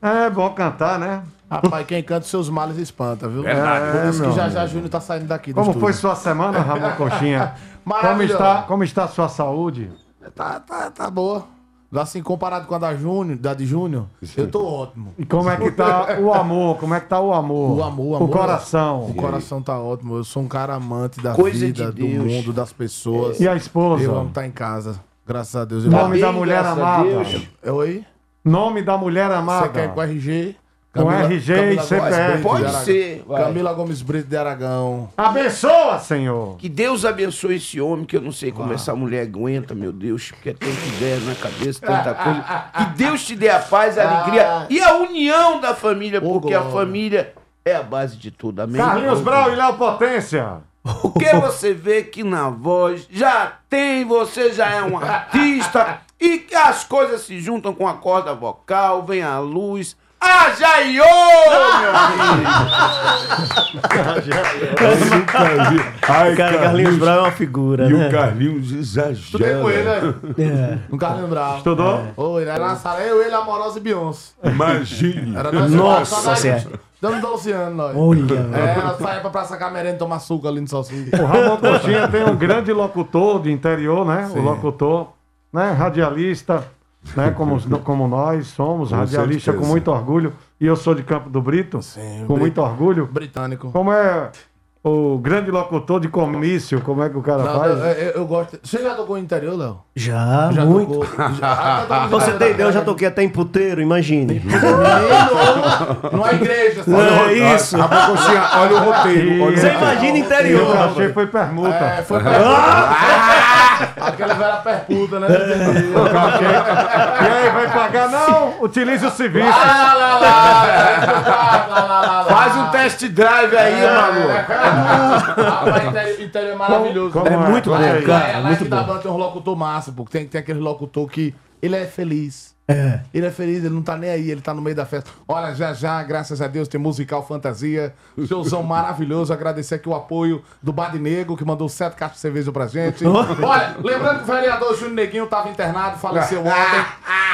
É bom cantar, né? Rapaz, quem canta seus males espanta, viu? Verdade. Por isso É, que já já Júnior tá saindo daqui do Como estúdio. foi sua semana, Ramon Coxinha? como, Maravilhoso. está, como está a sua saúde? Tá, tá, tá boa. Assim, comparado com a da Júnior, da de Júnior, eu tô ótimo. E como é que tá o amor? Como é que tá o amor? O amor, o amor. O coração. O coração tá ótimo. Eu sou um cara amante da Coisa vida, de do mundo, das pessoas. E a esposa? Eu amo estar em casa. Graças a Deus. Nome da mulher amada. Oi? Nome da mulher amada. Você quer com RG? Com RG e Gomes CPF. Pode ser, vai. Camila Gomes Brito de Aragão. Abençoa, Senhor. Que Deus abençoe esse homem, que eu não sei como essa mulher aguenta, meu Deus, porque é tanta ideia na cabeça, tanta *laughs* coisa. Que Deus te dê a paz, a alegria e a união da família, porque a glória. família é a base de tudo. Amém? Carlinhos Brau e Léo Potência. Porque *laughs* você vê que na voz já tem, você já é um artista e que as coisas se juntam com a corda vocal, vem a luz. Haja iô, meu amigo! Ai, Cara, Carlinhos Brau é uma figura, E né? o Carlinhos exagera. Estudei com ele, né? É. Um Carlinhos Bravo. Estudou? É. Ele era na sala, eu, ele, Amorosa e Beyoncé. Imagine. Era nós Nossa Senhora. Dando 12 anos, nós. Olha. É, nós saímos pra Praça Camerenda tomar suco ali no Salsicha. O Ramon Coxinha tem um grande locutor de interior, né? Sim. O locutor, né? Radialista, né? Como, *laughs* como nós somos, Com radialista certeza. com muito orgulho. E eu sou de Campo do Brito, com Brit- muito orgulho. Britânico. Como é o grande locutor de comício, como é que o cara Não, faz? eu, eu- eu gosto. Você já tocou no interior, Léo? Já, Já muito. tocou. *laughs* Já. Pra você ter ideia, eu já toquei até em puteiro, imagine. *laughs* Numa igreja, sabe? É isso. Ramon Coxinha, olha o roteiro. olha o Você roteiro. imagina interior. eu achei foi permuta. É, foi perputa. Aquela velha perputa, né? E aí, vai pagar? Não, utilize o serviço. Lá, lá, lá, lá, lá, lá, lá. Faz um test drive aí, maluco. Rapaz, interior, interior é maravilhoso. Como é? muito bom, é? cara. É, lá muito aqui da bom. banda tem um locutor massa, porque tem, tem aquele locutor que ele é feliz. É. Ele é feliz, ele não tá nem aí, ele tá no meio da festa. Olha, já já, graças a Deus, tem musical fantasia. Showzão maravilhoso. Agradecer aqui o apoio do Bad Negro, que mandou sete caixas de cerveja pra gente. *laughs* Olha, lembrando que o vereador Júnior Neguinho tava internado, faleceu ontem.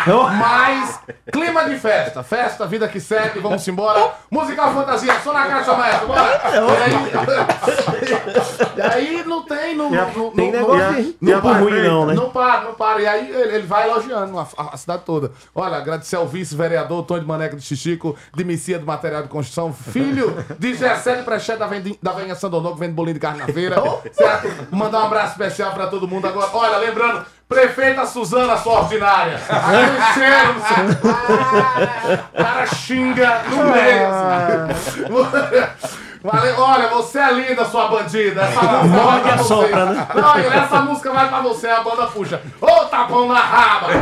Mas, clima de festa. Festa, vida que segue, vamos embora. Musical fantasia, só na caixa, maestro, bora. E aí, e aí não tem, não, não, Tem não- negócio não- e não por ruim, não, né? não para, não para. E aí ele, ele vai elogiando a, a- a cidade toda. Olha, agradecer ao vice-vereador Tony de Maneca de Xixico, de Messias do Material de Construção, filho de Gessé Prechê da, Vendi- da Venha Sandonô, que vende bolinho de carne na feira. certo? Mandar um abraço especial pra todo mundo agora. Olha, lembrando, prefeita Suzana, sua ordinária. Cheiro, *laughs* não sei. O cara xinga no meio. *laughs* Valeu, olha, você é linda, sua bandida. Essa *laughs* música vai pra a você. sopra, né? Não, essa música vai pra você, a banda puxa. Ô, tapão na raba! *laughs*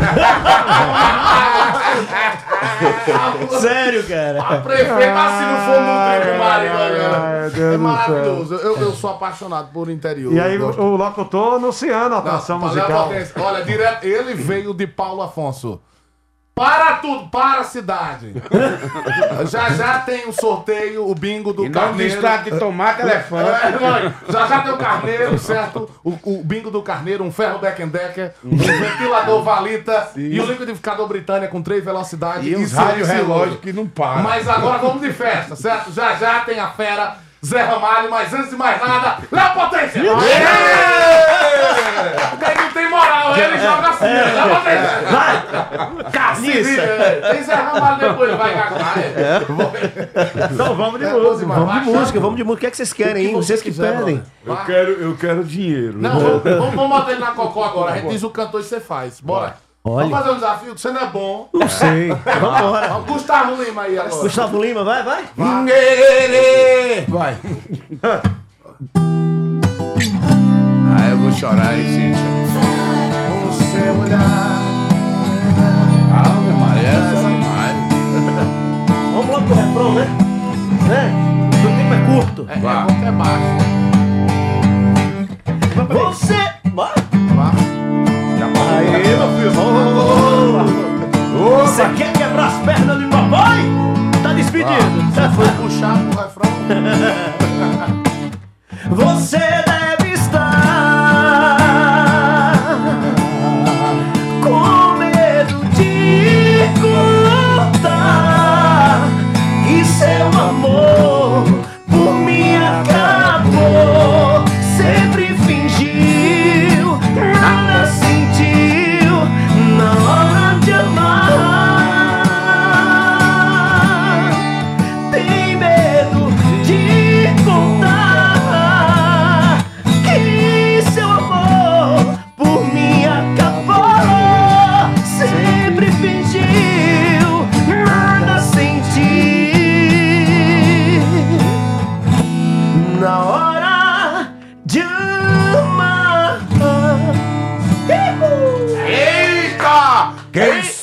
Sério, cara. A prefeita assim no fundo do trilho, Mari, ai, Mariana. Deus É maravilhoso. Eu, eu sou apaixonado por interior. E aí, o, gosto. o locutor anunciando a atração musical. Olha, direto, ele veio de Paulo Afonso. Para tudo, para a cidade. *laughs* já já tem o sorteio, o bingo do E não carneiro. distrata de tomate, *laughs* elefante. É, não, já já tem o carneiro, certo? O, o bingo do carneiro, um ferro Beck Decker, um ventilador Valita e o liquidificador Britânia com três velocidades. E uns silêncio rádio relógio que não para. Mas agora vamos de festa, certo? Já já tem a fera, Zé Ramalho, mas antes de mais nada, Léo Potência! Aí não tem moral, ele joga assim, Léo Potência! Vai! Cacete! Tem Zé Ramalho depois, vai cagar. Então vamos de É, música. Vamos de música, vamos de música. O que é que vocês querem, hein? Vocês que pedem. Eu quero, eu quero dinheiro. Não, vamos, vamos, vamos botar ele na cocô agora. A gente diz o cantor e você faz. Bora. Olha. Vamos fazer um desafio que você não é bom. Não sei. *laughs* Vambora. Vamos, Gustavo Lima aí agora. Gustavo Lima, vai, vai. Vai. Ah, *laughs* eu vou chorar, hein, Cíntia? O seu olhar. Ave Maria, essa é demais. *laughs* Vamos logo pro refrão, né? Né? O tempo é curto. É, é é baixo. Você. Aê, meu filho. Você quer quebrar as pernas do papai? Tá despedido. Você foi puxar pro refrão? *laughs* Você deve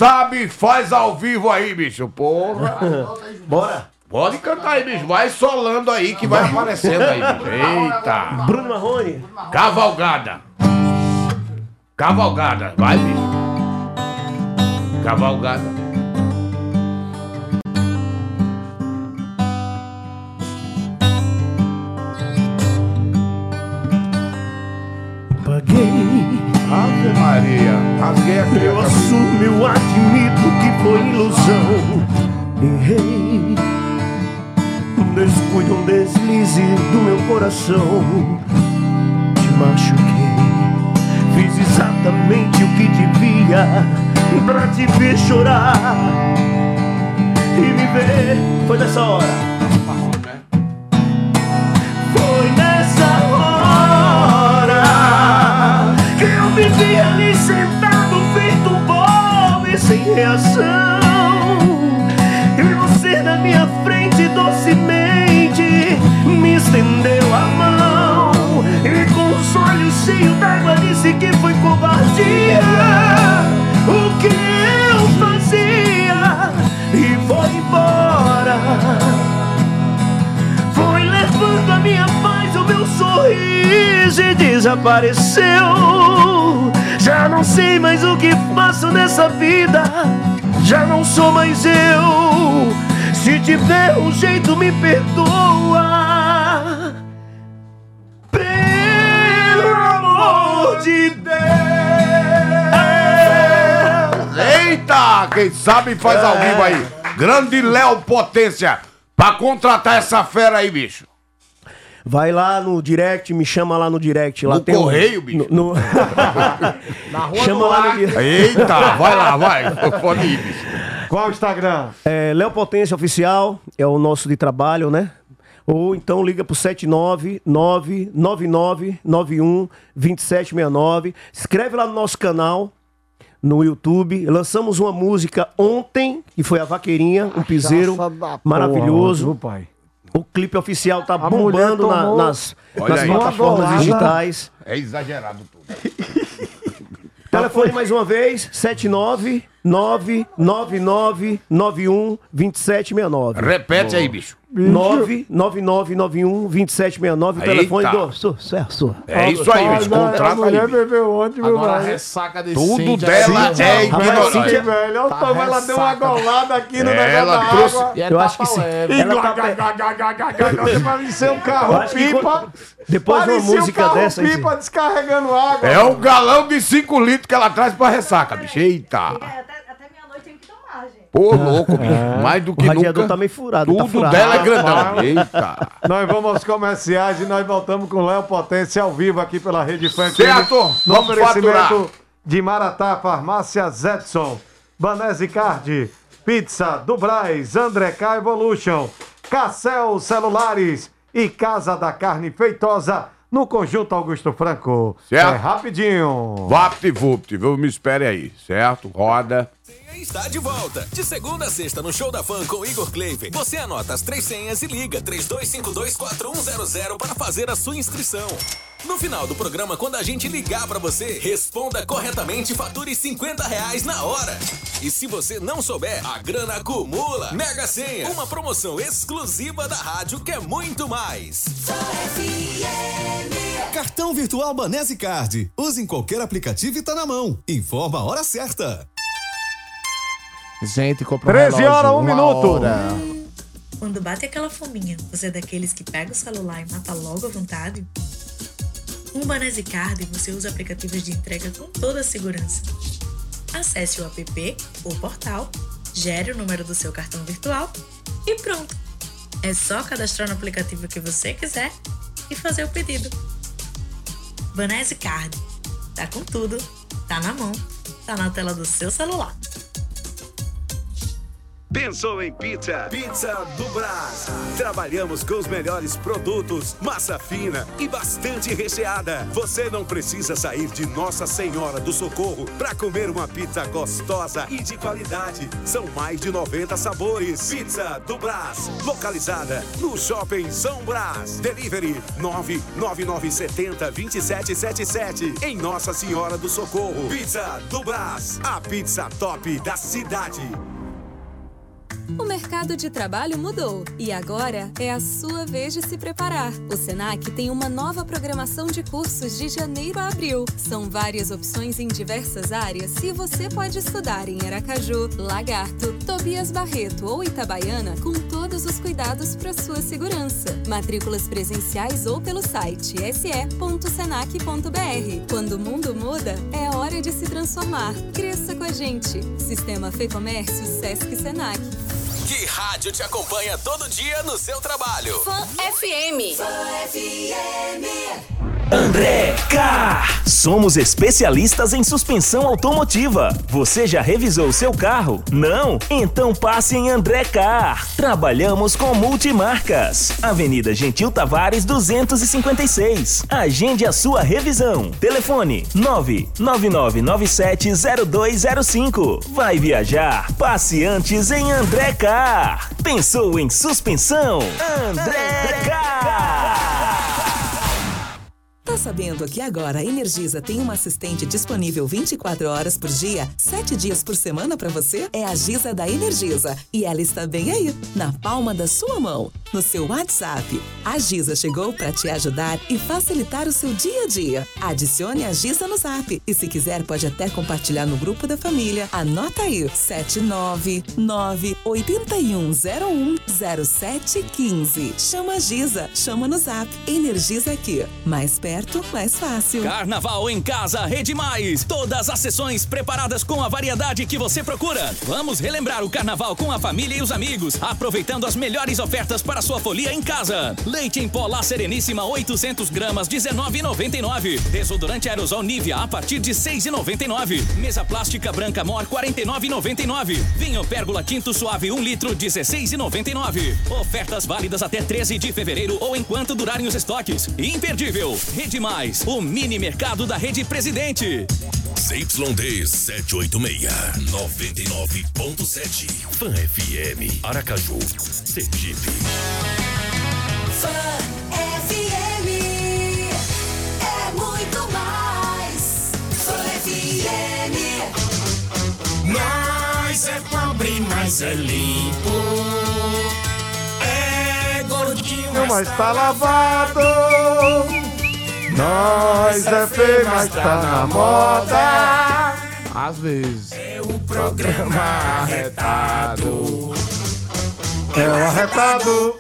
sabe faz ao vivo aí, bicho. Porra. *laughs* Bora. Pode cantar aí, bicho. Vai solando aí que vai aparecendo aí, bicho. Eita. Bruno Marrone. Cavalgada. Cavalgada. Vai, bicho. Cavalgada. Rasguei aqui. Eu assumo, admito que foi ilusão. Errei. Um descuido, um deslize do meu coração. Te machuquei. Fiz exatamente o que devia pra te ver chorar. E me ver. Foi nessa hora. Reação. E você na minha frente docemente me estendeu a mão. E com os olhos cheios d'água disse que foi covardia. O que eu fazia e foi embora. Foi levando a minha paz, o meu sorriso e desapareceu. Já não sei mais o que faço nessa vida, já não sou mais eu. Se tiver um jeito, me perdoa. Pelo amor de Deus. Eita! Quem sabe faz ao vivo aí. Grande Léo Potência. Pra contratar essa fera aí, bicho. Vai lá no direct, me chama lá no direct. Lá No tem um- correio, bicho? no- *laughs* no- chama lá no direct. Eita, vai lá, vai. Pode ir, bicho. Qual o Instagram? É, Léo Potência Oficial, é o nosso de trabalho, né? Ou então liga pro 79999912769. Escreve lá no nosso canal, no YouTube. Lançamos uma música ontem, que foi a Vaqueirinha, um piseiro Cachaça da maravilhoso. porra, pai? O clipe oficial tá A bombando na- nas, nas aí. plataformas Uma golada. digitais. É exagerado tudo. *laughs* Telefone mais uma vez, 79999912769. Repete aí, bicho. 999912769, o telefone do sucesso. É isso aí, bicho. Contrata aí. bicho. bebeu ontem, meu Agora a velho. ressaca de Tudo Cíntia dela assim, é ignorante. Velho. Olha o Tá Tom, ela deu uma golada aqui no Ela negócio da trouxe- água. E é Eu acho que sim. Ela Ela ser um carro pipa. depois de uma Parecia música um carro dessa, assim. pipa descarregando água. É um galão de 5 litros que ela traz pra ressaca, bicho. Eita. Até, até meia-noite tem que Pô, louco, bicho. Mais do O que radiador nunca. tá meio furado, tá Tudo furado. dela é grandão. Eita. Nós vamos aos comerciais e nós voltamos com Léo Potência ao vivo aqui pela Rede Fã. FM, Certo, No vamos oferecimento faturar. de Maratá, Farmácia Zetson, Banese Card, Pizza do Braz, André K Evolution, Cassel Celulares e Casa da Carne Feitosa no Conjunto Augusto Franco. Certo. É rapidinho. Vapt-vupt, viu? Me espere aí, certo? Roda. Está de volta. De segunda a sexta no Show da Fã com Igor Kleifer. Você anota as três senhas e liga 32524100 para fazer a sua inscrição. No final do programa, quando a gente ligar pra você, responda corretamente e fature 50 reais na hora. E se você não souber, a grana acumula. Mega Senha, uma promoção exclusiva da rádio que é muito mais. Cartão virtual Banese Card. Use em qualquer aplicativo e tá na mão. Informa a hora certa. Gente, comprou um 13 relógio, horas, um uma minuto. hora. Quando bate aquela fominha, você é daqueles que pega o celular e mata logo à vontade? Com o Banese Card, você usa aplicativos de entrega com toda a segurança. Acesse o app ou portal, gere o número do seu cartão virtual e pronto. É só cadastrar no aplicativo que você quiser e fazer o pedido. Banese Card. Tá com tudo, tá na mão, tá na tela do seu celular. Pensou em pizza? Pizza do Brás. Trabalhamos com os melhores produtos, massa fina e bastante recheada. Você não precisa sair de Nossa Senhora do Socorro para comer uma pizza gostosa e de qualidade. São mais de 90 sabores. Pizza do Brás, localizada no Shopping São Brás. Delivery 99970 2777 em Nossa Senhora do Socorro. Pizza do Brás, a pizza top da cidade. O mercado de trabalho mudou e agora é a sua vez de se preparar. O Senac tem uma nova programação de cursos de janeiro a abril. São várias opções em diversas áreas e você pode estudar em Aracaju, Lagarto, Tobias Barreto ou Itabaiana com todos os cuidados para sua segurança. Matrículas presenciais ou pelo site se.senac.br. Quando o mundo muda, é hora de se transformar. Cresça com a gente. Sistema Fê Comércio Sesc Senac. Que rádio te acompanha todo dia no seu trabalho? Fã FM. André Car. Somos especialistas em suspensão automotiva. Você já revisou seu carro? Não? Então passe em André Car. Trabalhamos com multimarcas. Avenida Gentil Tavares 256. Agende a sua revisão. Telefone 999970205. Vai viajar? Passe antes em André Car. Pensou em suspensão? André Car. Tá sabendo que agora a Energisa tem uma assistente disponível 24 horas por dia, 7 dias por semana pra você? É a Giza da Energisa e ela está bem aí, na palma da sua mão, no seu WhatsApp. A Giza chegou pra te ajudar e facilitar o seu dia a dia. Adicione a Giza no Zap e se quiser pode até compartilhar no grupo da família. Anota aí: 799 8101 0715. Chama a Giza, chama no Zap. Energisa aqui. Mais perto, mais fácil. Carnaval em casa, Rede Mais. Todas as sessões preparadas com a variedade que você procura. Vamos relembrar o carnaval com a família e os amigos, aproveitando as melhores ofertas para sua folia em casa. Leite em pó La Sereníssima 800 gramas 19,99. Desodorante aerosol Nivea a partir de 6,99. Mesa plástica branca Mor 49,99. Vinho Pérgola Tinto Suave 1 litro 16,99. Ofertas válidas até 13 de fevereiro ou enquanto durarem os estoques. Imperdível. Rede Mais, o mini mercado da Rede Presidente. ZYD 786, 99.7. Fã FM, Aracaju, Sergipe. Fã FM é muito mais. Fã FM. Nós é pobre, mas é limpo. É gordinho, Mas tá lavado. Nós é feio, mas tá na moda. Às vezes. É o programa arretado. É o arretado.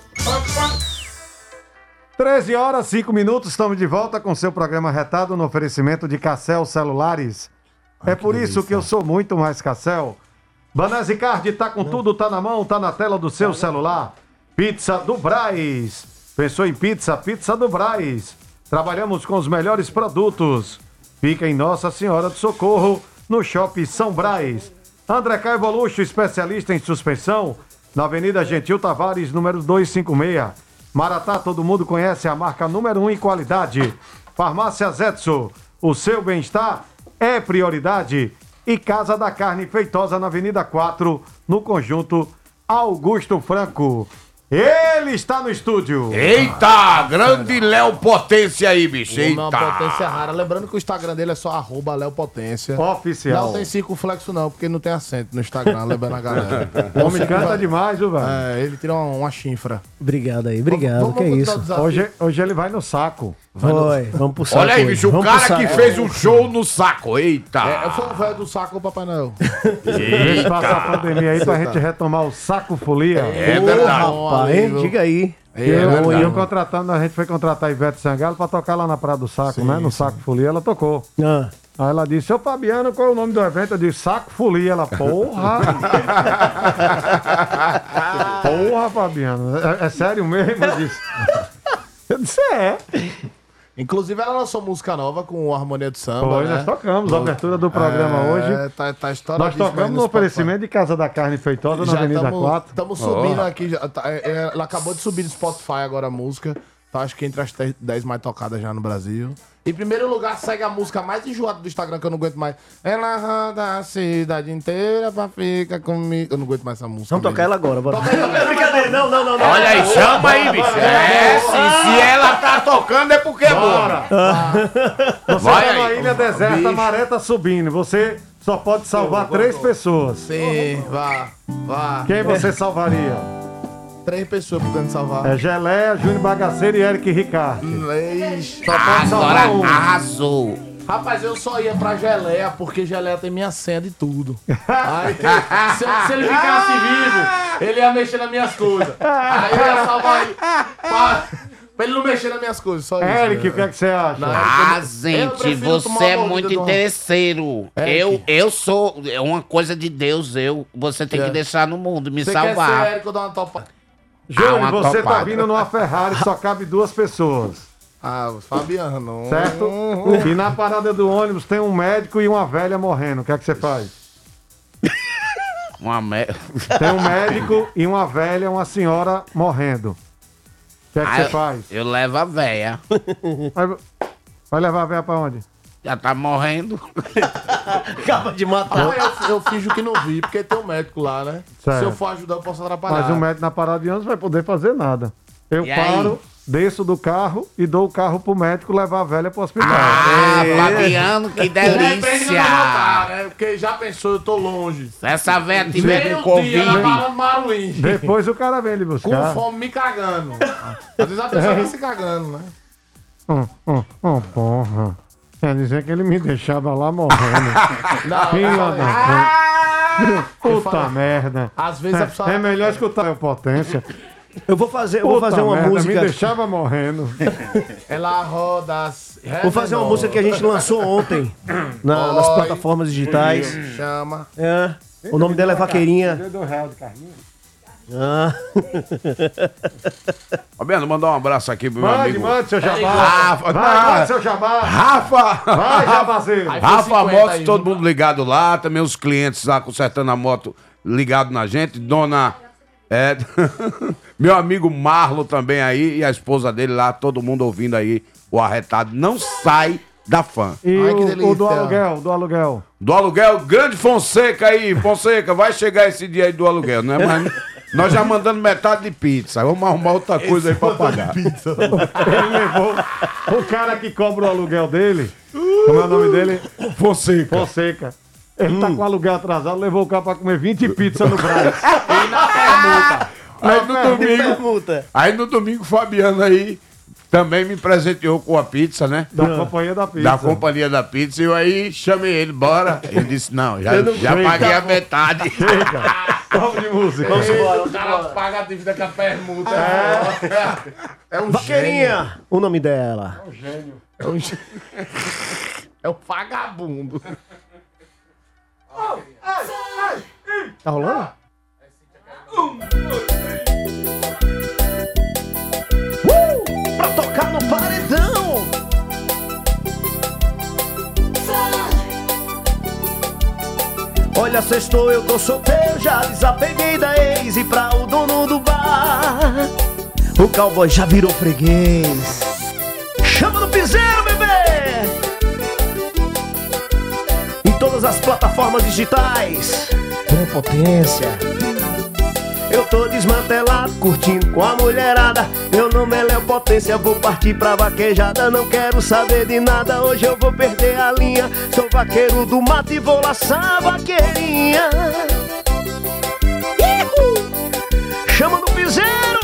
13 horas, 5 minutos, estamos de volta com seu programa arretado no oferecimento de Cassel Celulares. é por isso que eu sou muito mais Cassel. Banese Card tá com tudo, tá na mão, tá na tela do seu celular. Pizza do Braz. Pensou em pizza? Pizza do Braz. Trabalhamos com os melhores produtos. Fica em Nossa Senhora do Socorro, no Shopping São Braz. André Caio Evolution, especialista em suspensão, na Avenida Gentil Tavares, número 256. Maratá, todo mundo conhece a marca número 1 um em qualidade. Farmácia Zetso, o seu bem-estar é prioridade. E Casa da Carne Feitosa, na Avenida 4, no conjunto Augusto Franco. Ele está no estúdio. Eita, grande Léo Potência aí, bicho. Eita. potência rara. Lembrando que o Instagram dele é só arroba Léo Potência. Oficial. Não tem circunflexo não, porque não tem acento no Instagram, lembrando a galera. *laughs* O homem canta demais, viu, velho? É, ele tirou uma, uma chinfra. Obrigado aí, obrigado. que é isso? Hoje, hoje ele vai no saco. Foi, vamos pro saco. Olha aí, bicho, o cara que fez um show no saco. Eita. É, foi o velho do saco, o Papai Noel. *laughs* Deixa passar a pandemia aí pra gente retomar o saco folia. É verdade. Rapaz, hein? Diga aí. E É eu, verdade. eu contratando, a gente foi contratar a Ivete Sangalo pra tocar lá na Praia do Saco, né? No Saco Folia, ela tocou. Ah. Aí ela disse, seu Fabiano, qual é o nome do evento? Eu disse, Saco Folia. Ela, porra! *laughs* porra, Fabiano. É, é sério mesmo? Eu disse, eu disse é. Inclusive, ela lançou música nova com o Harmonia do Samba. Foi, né? nós tocamos, a abertura do programa É, hoje. Tá, tá Nós tocamos no oferecimento de Casa da Carne Feitosa, na Avenida 4. Estamos subindo aqui. já tá- é, é, ela acabou de subir no Spotify agora a música. Tá, acho que entre as 10 mais tocadas já no Brasil. Em primeiro lugar, segue a música mais enjoada do Instagram que eu não aguento mais. Ela roda a cidade inteira pra ficar comigo. Eu não aguento mais essa música. Vamos tocar ela agora, bora. *laughs* Brincadeira, não, não, não. não. Olha aí, chama aí, bicho. É, se, se ela tá tocando é porque é boa. Você Vai tá na aí. ilha deserta, a maré tá subindo. Você só pode salvar três pessoas. Sim, vá, vá. Quem você salvaria? Três pessoas podendo salvar. É Geleia, Júnior Bagaceiro e Eric Ricardo. Ixi. Só pode salvar um. arrasou. Rapaz, eu só ia pra Geleia, porque Geleia tem minha senha de tudo. *laughs* Aí, se, se ele ficasse vivo, ele ia mexer nas minhas coisas. Aí eu ia salvar ele. Pra, pra ele não mexer nas minhas coisas, só isso. Eric, o que, é que você acha? Não, Ah, eu gente, prefiro tomar você é uma muito interesseiro. É, eu, eu sou. É uma coisa de Deus, eu. Você tem É. que deixar no mundo, me Você quer salvar. ser Eric, eu dou uma topa. Júnior, Ah, você tá topada. vindo numa Ferrari, só cabe duas pessoas. *laughs* Ah, o Fabiano. Certo? E na parada do ônibus tem um médico e uma velha morrendo. O que é que você faz? *laughs* Uma merda. *laughs* Tem um médico e uma velha, uma senhora morrendo. O que é que você faz? Eu levo a véia. Vai, vai levar a velha pra onde? Já tá morrendo. *laughs* Acaba de matar. eu, eu finjo que não vi, porque tem um médico lá, né? Certo. Se eu for ajudar, eu posso atrapalhar. Mas o médico na parada de ônibus vai poder fazer nada. Eu E aí? paro, desço do carro e dou o carro pro médico levar a velha pro hospital. Ah, Fabiano, que delícia. não matar, né? Porque já pensou, eu tô longe. Se essa véia tiver com Meio dia na Covid. Maruim. Depois o cara vem lhe Com buscar. fome me cagando. *laughs* Às vezes a pessoa vem se cagando, né? Hum, hum, hum, porra. Quer dizer que ele me deixava lá morrendo. *laughs* Não, da falei. puta. Falei. merda. Às vezes a pessoa- É, é melhor escutar a potência. Eu vou fazer, eu vou fazer uma merda, música. Me deixava morrendo. *laughs* Ela roda. as- Vou fazer uma música que a gente lançou ontem na- nas Oi. plataformas digitais. Chama. É. O nome dela é Vaqueirinha. Ah. *laughs* Fabiano, mandar um abraço aqui pro meu Mande, amigo. mande seu jabá. Rafa, Vai, não. mande seu jabá. Rafa! Vai, jabazeiro. Rafa 50 Motos, aí, todo mundo ligado lá, também os clientes lá consertando a moto ligado na gente. Dona. É, *laughs* meu amigo Marlo também aí e a esposa dele lá, todo mundo ouvindo aí o arretado. Não sai da fã. E Ai, que o, o do aluguel, do aluguel. Do aluguel, grande Fonseca aí, Fonseca, vai chegar esse dia aí do aluguel, né? Mas nós já mandando metade de pizza. Vamos arrumar outra coisa aí pra pagar. *laughs* Ele levou o cara que cobra o aluguel dele. Como é o nome dele? Fonseca. Fonseca. Ele tá com o aluguel atrasado, levou o cara pra comer 20 pizzas no Braz. *laughs* Aí no é domingo, Permuta. aí no domingo, Fabiano aí também me presenteou com a pizza, né? Da companhia da pizza. Da companhia da pizza. E eu aí chamei ele, bora. Ele disse, não, já, não já paguei tá a bom. metade. *laughs* Vamos de música. Vamos embora, O vamos cara embora. paga a dívida com a permuta. É, é um gênio. Vaqueirinha, o nome dela. É um gênio. *laughs* É um vagabundo. Tá rolando? Uh! Pra tocar no paredão! Olha, sextou, eu tô solteiro, já desapeguei da ex e pra o dono do bar. O cowboy já virou freguês. Chama no piseiro, bebê! Em todas as plataformas digitais. Com potência. Eu tô desmantelado, curtindo com a mulherada. Meu nome é Léo Potência, vou partir pra vaquejada. Não quero saber de nada, hoje eu vou perder a linha. Sou vaqueiro do mato e vou laçar a vaqueirinha. Chama no piseiro!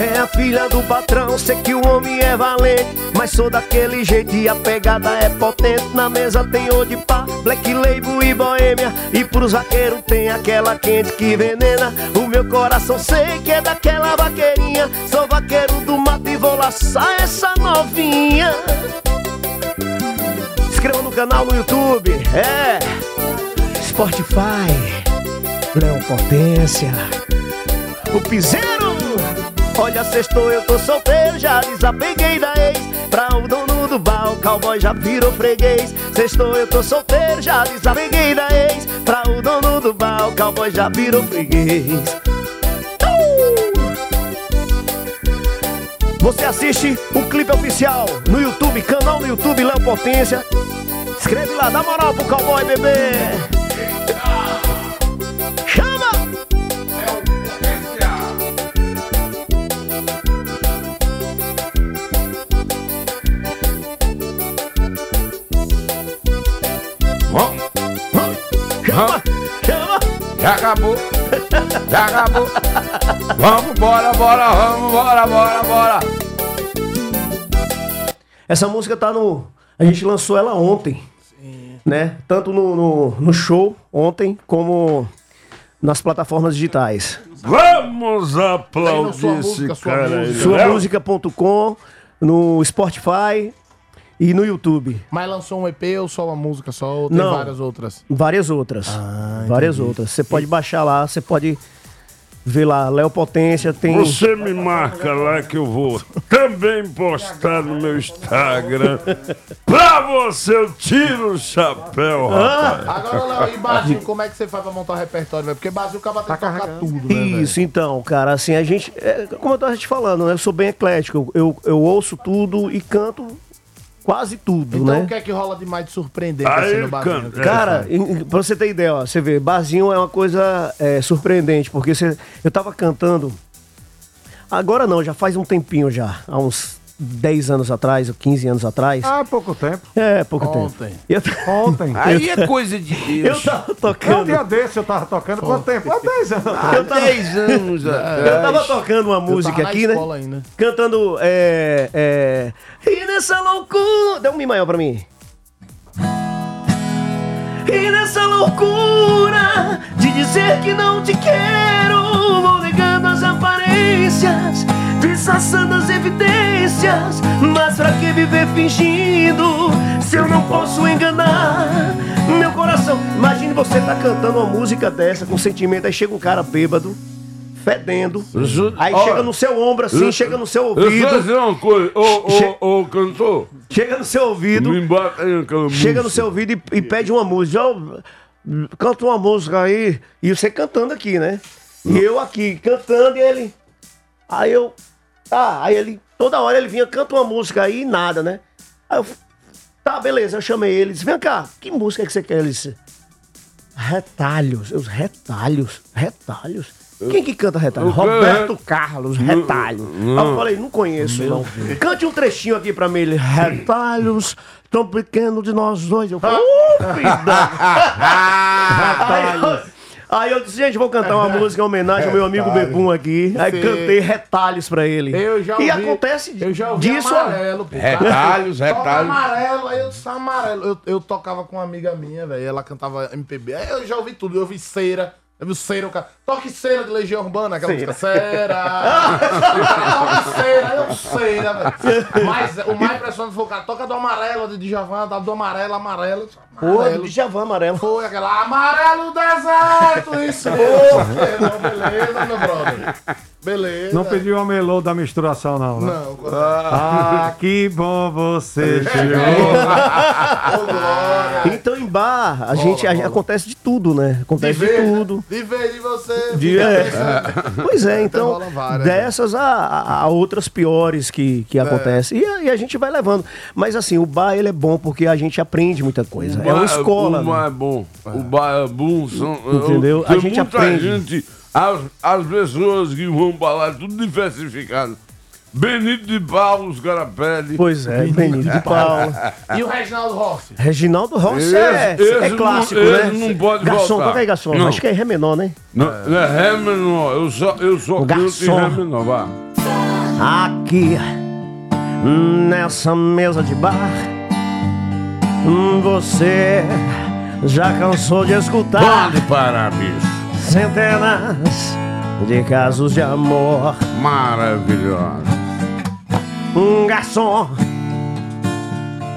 É a filha do patrão, sei que o homem é valente Mas sou daquele jeito e a pegada é potente. Na mesa tem de pá, black label e boêmia E pros vaqueiros tem aquela quente que venena. O meu coração sei que é daquela vaqueirinha. Sou vaqueiro do mato e vou laçar essa novinha. Inscreva no canal no YouTube, é. Spotify. Léo Potência. O piseiro Olha, sextou, eu tô solteiro, já desapeguei da ex. Pra o dono do bar, o cowboy já virou freguês. Sextou, eu tô solteiro, já desapeguei da ex. Pra o dono do bar, o cowboy já virou freguês. Uh! Você assiste o clipe oficial no YouTube, canal no YouTube Léo Potência. Escreve lá, dá moral pro cowboy, bebê Chama! Chama. Já acabou. Já acabou. Vamos, bora, bora, vamos, bora, bora, bora. Essa música tá no. A gente lançou ela ontem. Né? Tanto no, no, no show ontem, como nas plataformas digitais. Vamos aplaudir esse cara aí. música. Léo. Suamusica.com, no Spotify e no YouTube. Mas lançou um EP ou só uma música só? Ou tem Não. várias outras? Várias outras. Ah, várias outras. Você pode baixar lá, você pode ver lá, Léo Potência tem. Você me marca lá que eu vou também postar no meu Instagram. Pra você eu tiro o chapéu, rapaz. Agora, Léo, e Basil, como é que você faz pra montar o repertório, velho? Porque Basil acaba tem que tocar tudo, né? Isso, então, cara, assim, a gente. é, como eu tava te falando, né? Eu sou bem eclético. Eu, eu ouço tudo e canto quase tudo, Então né? o que é que rola de mais de surpreendente assim no Basil? Cara, em- pra você ter ideia, ó, você vê, barzinho é uma coisa é, surpreendente, porque você, eu tava cantando. Agora não, já faz um tempinho já, há uns 10 anos atrás, ou 15 anos atrás. Ah, pouco tempo. É, pouco Ontem. tempo. Eu, Ontem. *laughs* Aí é coisa de *laughs* eu tava tocando. Um dia desse eu tava tocando. Quanto tempo? Há 10 anos. Eu tava- anos Eu tava tocando uma música aqui, né? ainda. Cantando. É, é, e nessa loucura. Dá um mi maior pra mim. E nessa loucura de dizer que não te quero, vou negando as aparências, disfarçando as evidências. Mas pra que viver fingindo se eu não posso enganar meu coração? Imagine você tá cantando uma música dessa com sentimento, aí chega um cara bêbado, fedendo, aí Olha, chega no seu ombro assim, eu- chega no seu Eu ouvido. dizer uma coisa, ô, Che- ô, ô, cantor. Chega no seu ouvido. Me bota aí aquela Chega no seu ouvido e, e pede uma música. Ó, canta uma música aí. E você cantando aqui, né? E eu aqui cantando e ele. Aí eu. Ah, aí ele. Toda hora ele vinha, canta uma música aí e nada, né? Aí eu. Tá, beleza, eu chamei ele. Disse, vem cá, que música que você quer? Ele disse. Retalhos. Os retalhos. Retalhos. Quem que canta retalhos? Roberto Carlos, Não, retalho. não. Aí eu falei, não conheço, não. Cante um trechinho aqui pra mim. Ele, retalhos tão pequeno de nós dois. Eu falei, *laughs* uh, vida. *laughs* aí, eu, disse, gente, vou cantar uma música em homenagem ao meu amigo. Bebum aqui. Aí Sim. cantei retalhos pra ele. Eu já ouvi, e acontece eu já ouvi disso. amarelo, pô. Retalhos, Toca retalhos. amarelo, aí eu disse amarelo. Eu, eu tocava com uma amiga minha, velho, ela cantava MPB. Aí eu já ouvi tudo, eu ouvi cera. Eu vi cera, o cara. Toque cera de Legião Urbana, aquela Cera. música. Cera! *laughs* Toque cera, eu cera, velho. Mas o mais impressionante foi o cara, toca do amarelo de Djavan, dá do amarelo, amarelo. Pô, do Djavan amarelo. Foi aquela amarelo deserto, isso mesmo. Beleza, meu brother. Beleza. Não pediu a melô da misturação, não. né? Não. Ah, que bom você chegou. Então em bar, a gente, a- acontece de tudo, né? Acontece de, ver, né? tudo. De ver de você. De- é. Pois é, então, várias, né? dessas a, a- a outras piores que, que acontecem. E, a- e a gente vai levando. Mas assim, o bar ele é bom porque a gente aprende muita coisa. É uma escola. O né? é. O bar é bom. São, Entendeu? Tem A gente muita aprende. gente, as, as pessoas que vão pra lá, tudo diversificado. Benito de Paulo, os caras pedem. Pois é, Benito de Paulo. E o Reginaldo Rossi? Reginaldo Rossi Esse- é, esse é não- clássico, esse né? não pode garçom, voltar. toca aí, garçom. Não. Acho que é Ré menor, né? Não, não é Ré menor, eu só, eu só O canto em garçom. Ré menor, vá. Aqui, nessa mesa de bar, você já cansou de escutar Pode parar, bicho. centenas de casos de amor. Maravilhoso. Um garçom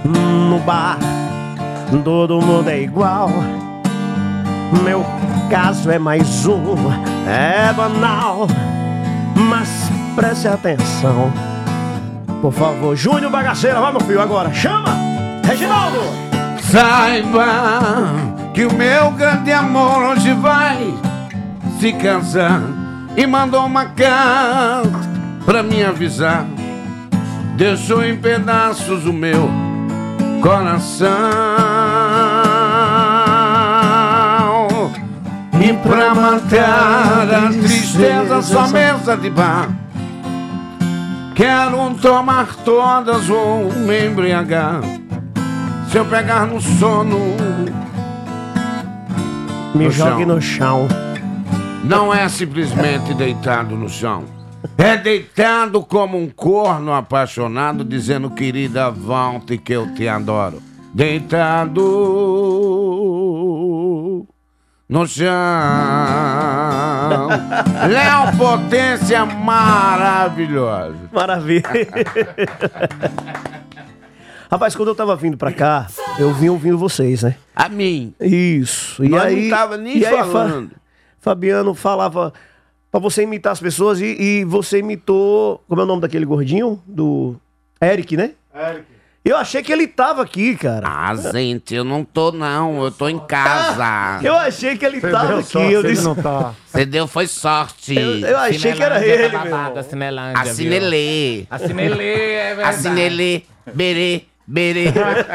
no bar, todo mundo é igual. Meu caso é mais um, é banal, mas preste atenção. Por favor, Júnior Bagaceira, vai meu filho agora, chama! Reginaldo! Saiba que o meu grande amor hoje vai se casar e mandou uma carta pra me avisar. Deixou em pedaços o meu coração. E pra matar a tristeza, só mesa de bar. Quero tomar todas ou me embriagar. Se eu pegar no sono, Me No jogue chão. no chão. não é simplesmente deitado no chão. É deitado como um corno apaixonado, dizendo, querida, volte que eu te adoro. Deitado no chão. *laughs* Léo Potência maravilhosa. Maravilha. *laughs* Rapaz, quando eu tava vindo pra cá, eu vim ouvindo vocês, né? A mim. Isso. E Nós não aí, tava nem e aí, Fa- falando. Fabiano falava pra você imitar as pessoas e, e você imitou. Como é o nome daquele gordinho? Do. Eric, né? Eric. Eu achei que ele tava aqui, cara. Ah, gente, eu não tô não, eu tô em casa. *laughs* Eu achei que ele Você tava deu aqui. sorte, eu ele disse. não tá. Você deu foi sorte. Eu, eu achei que era ele, meu. A Cinelândia, A Cinelê. A Cinelê, é A verdade. Cinelê, berê, berê.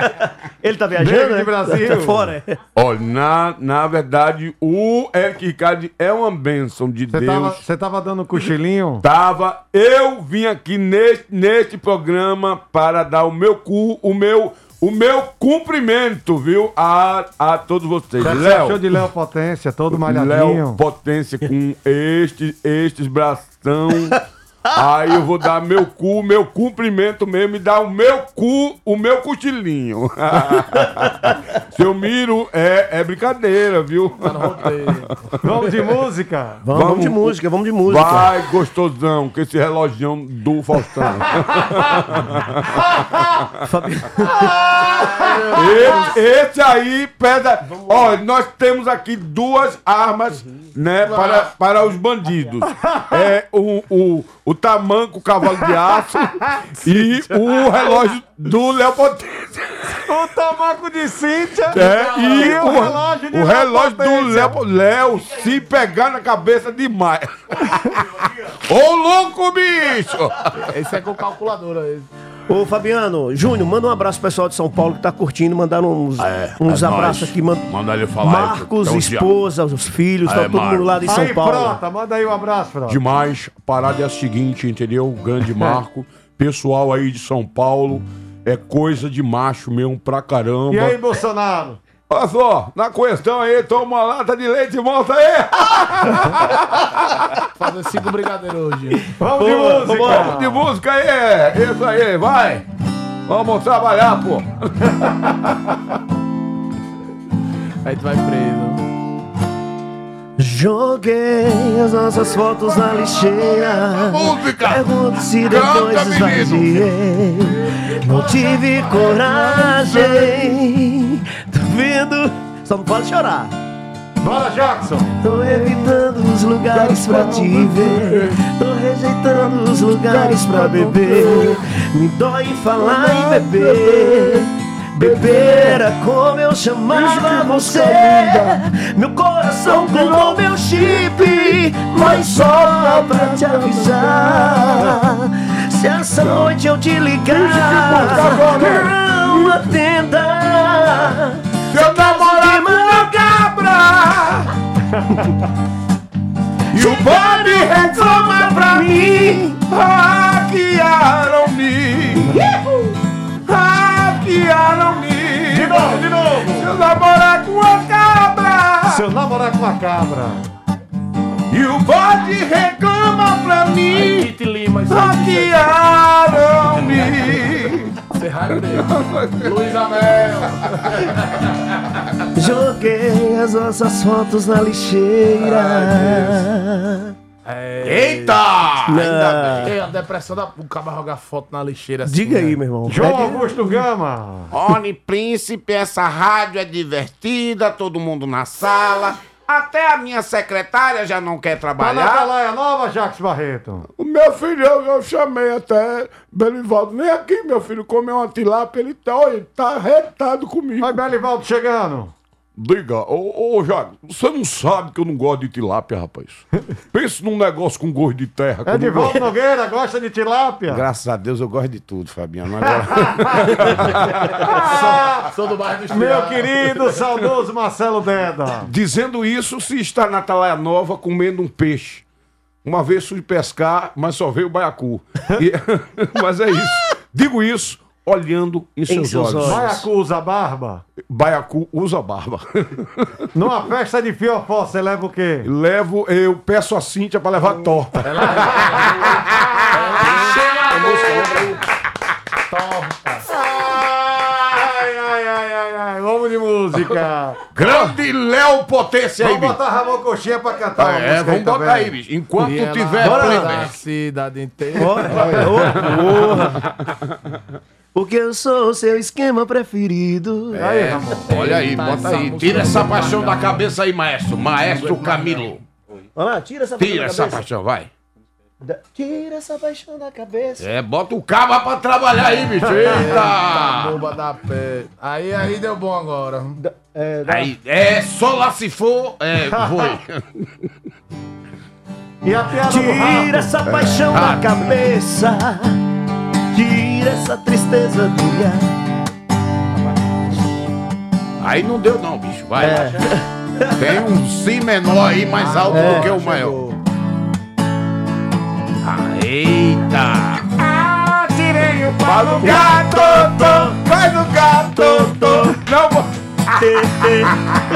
*laughs* Ele tá viajando, Veio de né? Brasil. Tá fora. é. Olha, na, na verdade, o Eric Ricardo é uma bênção de Você Deus. tava, você tava dando um cochilinho? *laughs* Tava, eu vim aqui neste, neste programa para dar o meu cu, o meu, o meu cumprimento, viu? A, a todos vocês. Você Léo, achou de Léo Potência, todo Léo malhadinho? Potência com este, estes bração. *laughs* Aí eu vou dar meu cu, meu cumprimento mesmo e dar o meu cu, o meu cochilinho. *laughs* Seu Miro, é, é brincadeira, viu? Vamos de música? Vamos, vamos de música, vamos de música. Vai, gostosão, com esse relogião do Faustão. *laughs* esse, esse aí pesa. Ó, nós temos aqui duas armas, né, para, para os bandidos. É o, o, o tamanco, o cavalo de aço e o relógio do Léo Potência. O tabaco de Cíntia É, e o, relógio de o relógio do. Léo, Léo se pegar na cabeça demais. Ô louco, bicho! Esse é com calculadora. Esse. Ô, Fabiano, Júnior, manda um abraço pro pessoal de São Paulo que tá curtindo, mandaram uns, uns é abraços nóis. aqui. Man... Manda ele falar. Marcos, Então, esposa, os filhos, Ah, tá é, todo mundo lá de São Aí, Paulo. Manda aí um abraço, Frota. Demais. A parada é a seguinte, entendeu? O grande *laughs* Marco. Pessoal aí de São Paulo. É coisa de macho mesmo pra caramba. E aí, Bolsonaro? Olha só, na questão aí, toma uma lata de leite e volta aí. *laughs* Fazer cinco brigadeiros hoje. Vamos de Boa, música. Vamos de música aí. Isso aí, vai. Vamos trabalhar, pô. Aí tu vai preso. Joguei as nossas fotos na lixeira. Música! Pergunto se Canta, depois esvaziei. Não tive coragem. vendo. Só não pode chorar. Bora, Jackson! Tô evitando os lugares pra te ver. Tô rejeitando os lugares pra beber. Me dói falar em beber. Beber era como eu chamava você. Meu coração pegou meu chip. Mas só pra te avisar. Se essa noite eu te ligar, não atenda. Namorado com a cabra. E o bode reclama pra mim Hackearam-me Serraio dele. Luiz Amel. *laughs* Joguei as nossas fotos na lixeira. Eita! Não. Ei, a depressão da. O cara jogar foto na lixeira assim. Diga aí, né? meu irmão. João Augusto Gama. Olhe, príncipe, essa rádio é divertida, todo mundo na sala. Até a minha secretária já não quer Tá na trabalhar. Atalaia Nova, Jacques Barreto. O meu filho, eu, eu chamei até Belivaldo. Vem aqui, meu filho, comer uma tilápia. Ele tá, olha, ele tá retado comigo. Vai, Belivaldo chegando. Diga, ô, ô Jago, você não sabe que eu não gosto de tilápia, rapaz. *laughs* Pense num negócio com gosto de terra. não Edivaldo gosto. Nogueira, gosta de tilápia? Graças a Deus eu gosto de tudo, Fabiano. Agora... *laughs* Sou do bairro do Meu querido, saudoso Marcelo Deda. Dizendo isso, se está na Atalaia Nova comendo um peixe. Uma vez fui pescar, mas só veio o baiacu. E- *laughs* mas é isso. Digo isso olhando em seus, seus olhos. olhos. Baiacu usa barba? Baiacu usa barba. *laughs* Numa festa de fiofó, você leva o quê? Levo, eu peço a Cíntia pra levar torta. Ai, *laughs* música. *laughs* Grande Léo Potência aí, Vamos bicho. botar Ramon Coxinha pra cantar uma É, música vamos botar também. aí, bicho. Enquanto E ela tiver roda playback. a cidade inteira. Porque eu sou o seu esquema preferido. Aí, Ramon. Olha aí, bota aí. Tira essa paixão da cabeça aí, maestro. Maestro Camilo. Olha lá, tira essa paixão Tira essa paixão, vai. Da- Tira essa paixão da cabeça. É, bota o cabo pra trabalhar aí, bicho. Tá Eita! boba da pé. Aí, aí deu bom agora. É, da- Aí, é, só lá se for, é, foi. *laughs* E a piada Tira essa paixão da cabeça. Tira essa tristeza do olhar. Aí não deu não, bicho. Vai. É. Tem um si menor aí mais alto É. do que o maior. Eita! Ah, tirei o Vai no gato, tô, vai no gato, tô. Não vou. *laughs*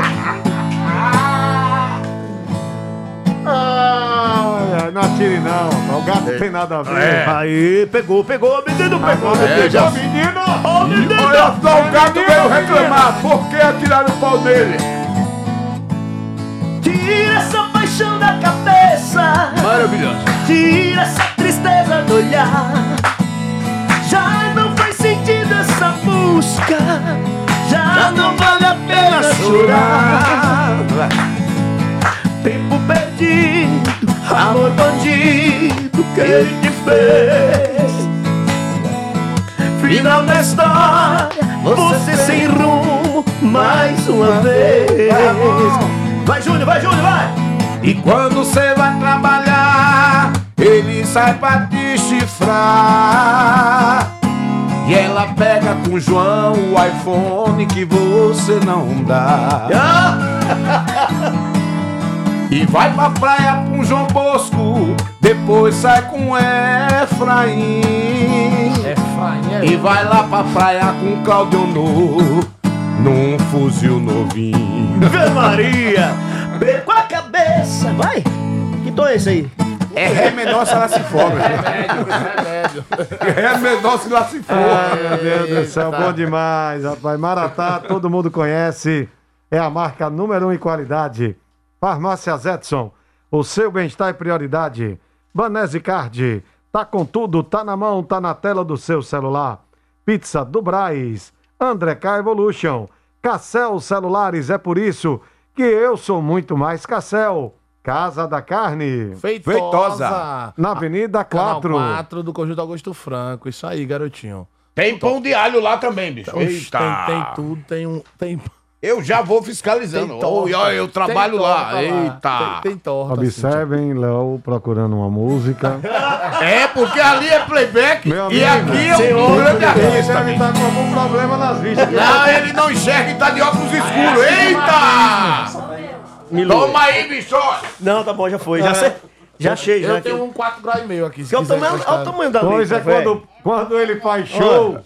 Não atire não. O gato não tem nada a ver. É. Aí, pegou, pegou, menino, pegou, É, menino. já- Menino! Menino. Olha só, o gato veio reclamar. Por que atiraram o pau nele? Tira essa paixão da cabeça. Maravilhoso. Tira essa tristeza do olhar. Já não faz sentido essa busca. Já não vale a pena chorar. Tempo perdido, amor bandido que ele te fez. Final da história, você sem rumo mais uma vez. Vai, Júnior, vai, Júnior, vai! E quando você vai trabalhar, ele sai pra te chifrar. E ela pega com o João o iPhone que você não dá. *laughs* E vai pra praia com João Bosco, depois sai com Efraim. Efraim E vai lá pra praia com Claudionor, num fuzil novinho. Ave Maria! Perco a cabeça, vai! Que tom é esse aí? É ré menor se ela se for, meu filho. Remédio, remédio. É menor se ela se for. Ai, meu Deus do céu, bom demais, rapaz. Maratá, todo mundo conhece. É a marca número um em qualidade. Farmácias Edson, o seu bem-estar é prioridade. Banese Card, tá com tudo, tá na mão, tá na tela do seu celular. Pizza do Braz, André K Evolution, Cassel Celulares, é por isso que eu sou muito mais Cassel. Casa da Carne. Feitosa. Na Avenida 4. Canal 4 do Conjunto Augusto Franco. Isso aí, garotinho. Tem pão de alho lá também, bicho. Eita. Tem, tem tudo, tem um. Tem... Eu já vou fiscalizando. Tem torta. Oi, ó, eu trabalho Tem lá. lá. Eita. Tem, tem torta. Observem, Léo procurando uma música. *laughs* É, porque ali é playback Meu e amigo, aqui é um senhor, grande ele artista. deve estar com algum problema nas vistas. Não, ele não enxerga e tá de óculos escuros. Eita! Toma aí, bicho! Não, tá bom, já foi. Já, sei, já achei, já. Eu tenho um 4 graus e meio aqui. se é o tamanho- olha o tamanho da Pois é, letra, quando, quando ele faz show.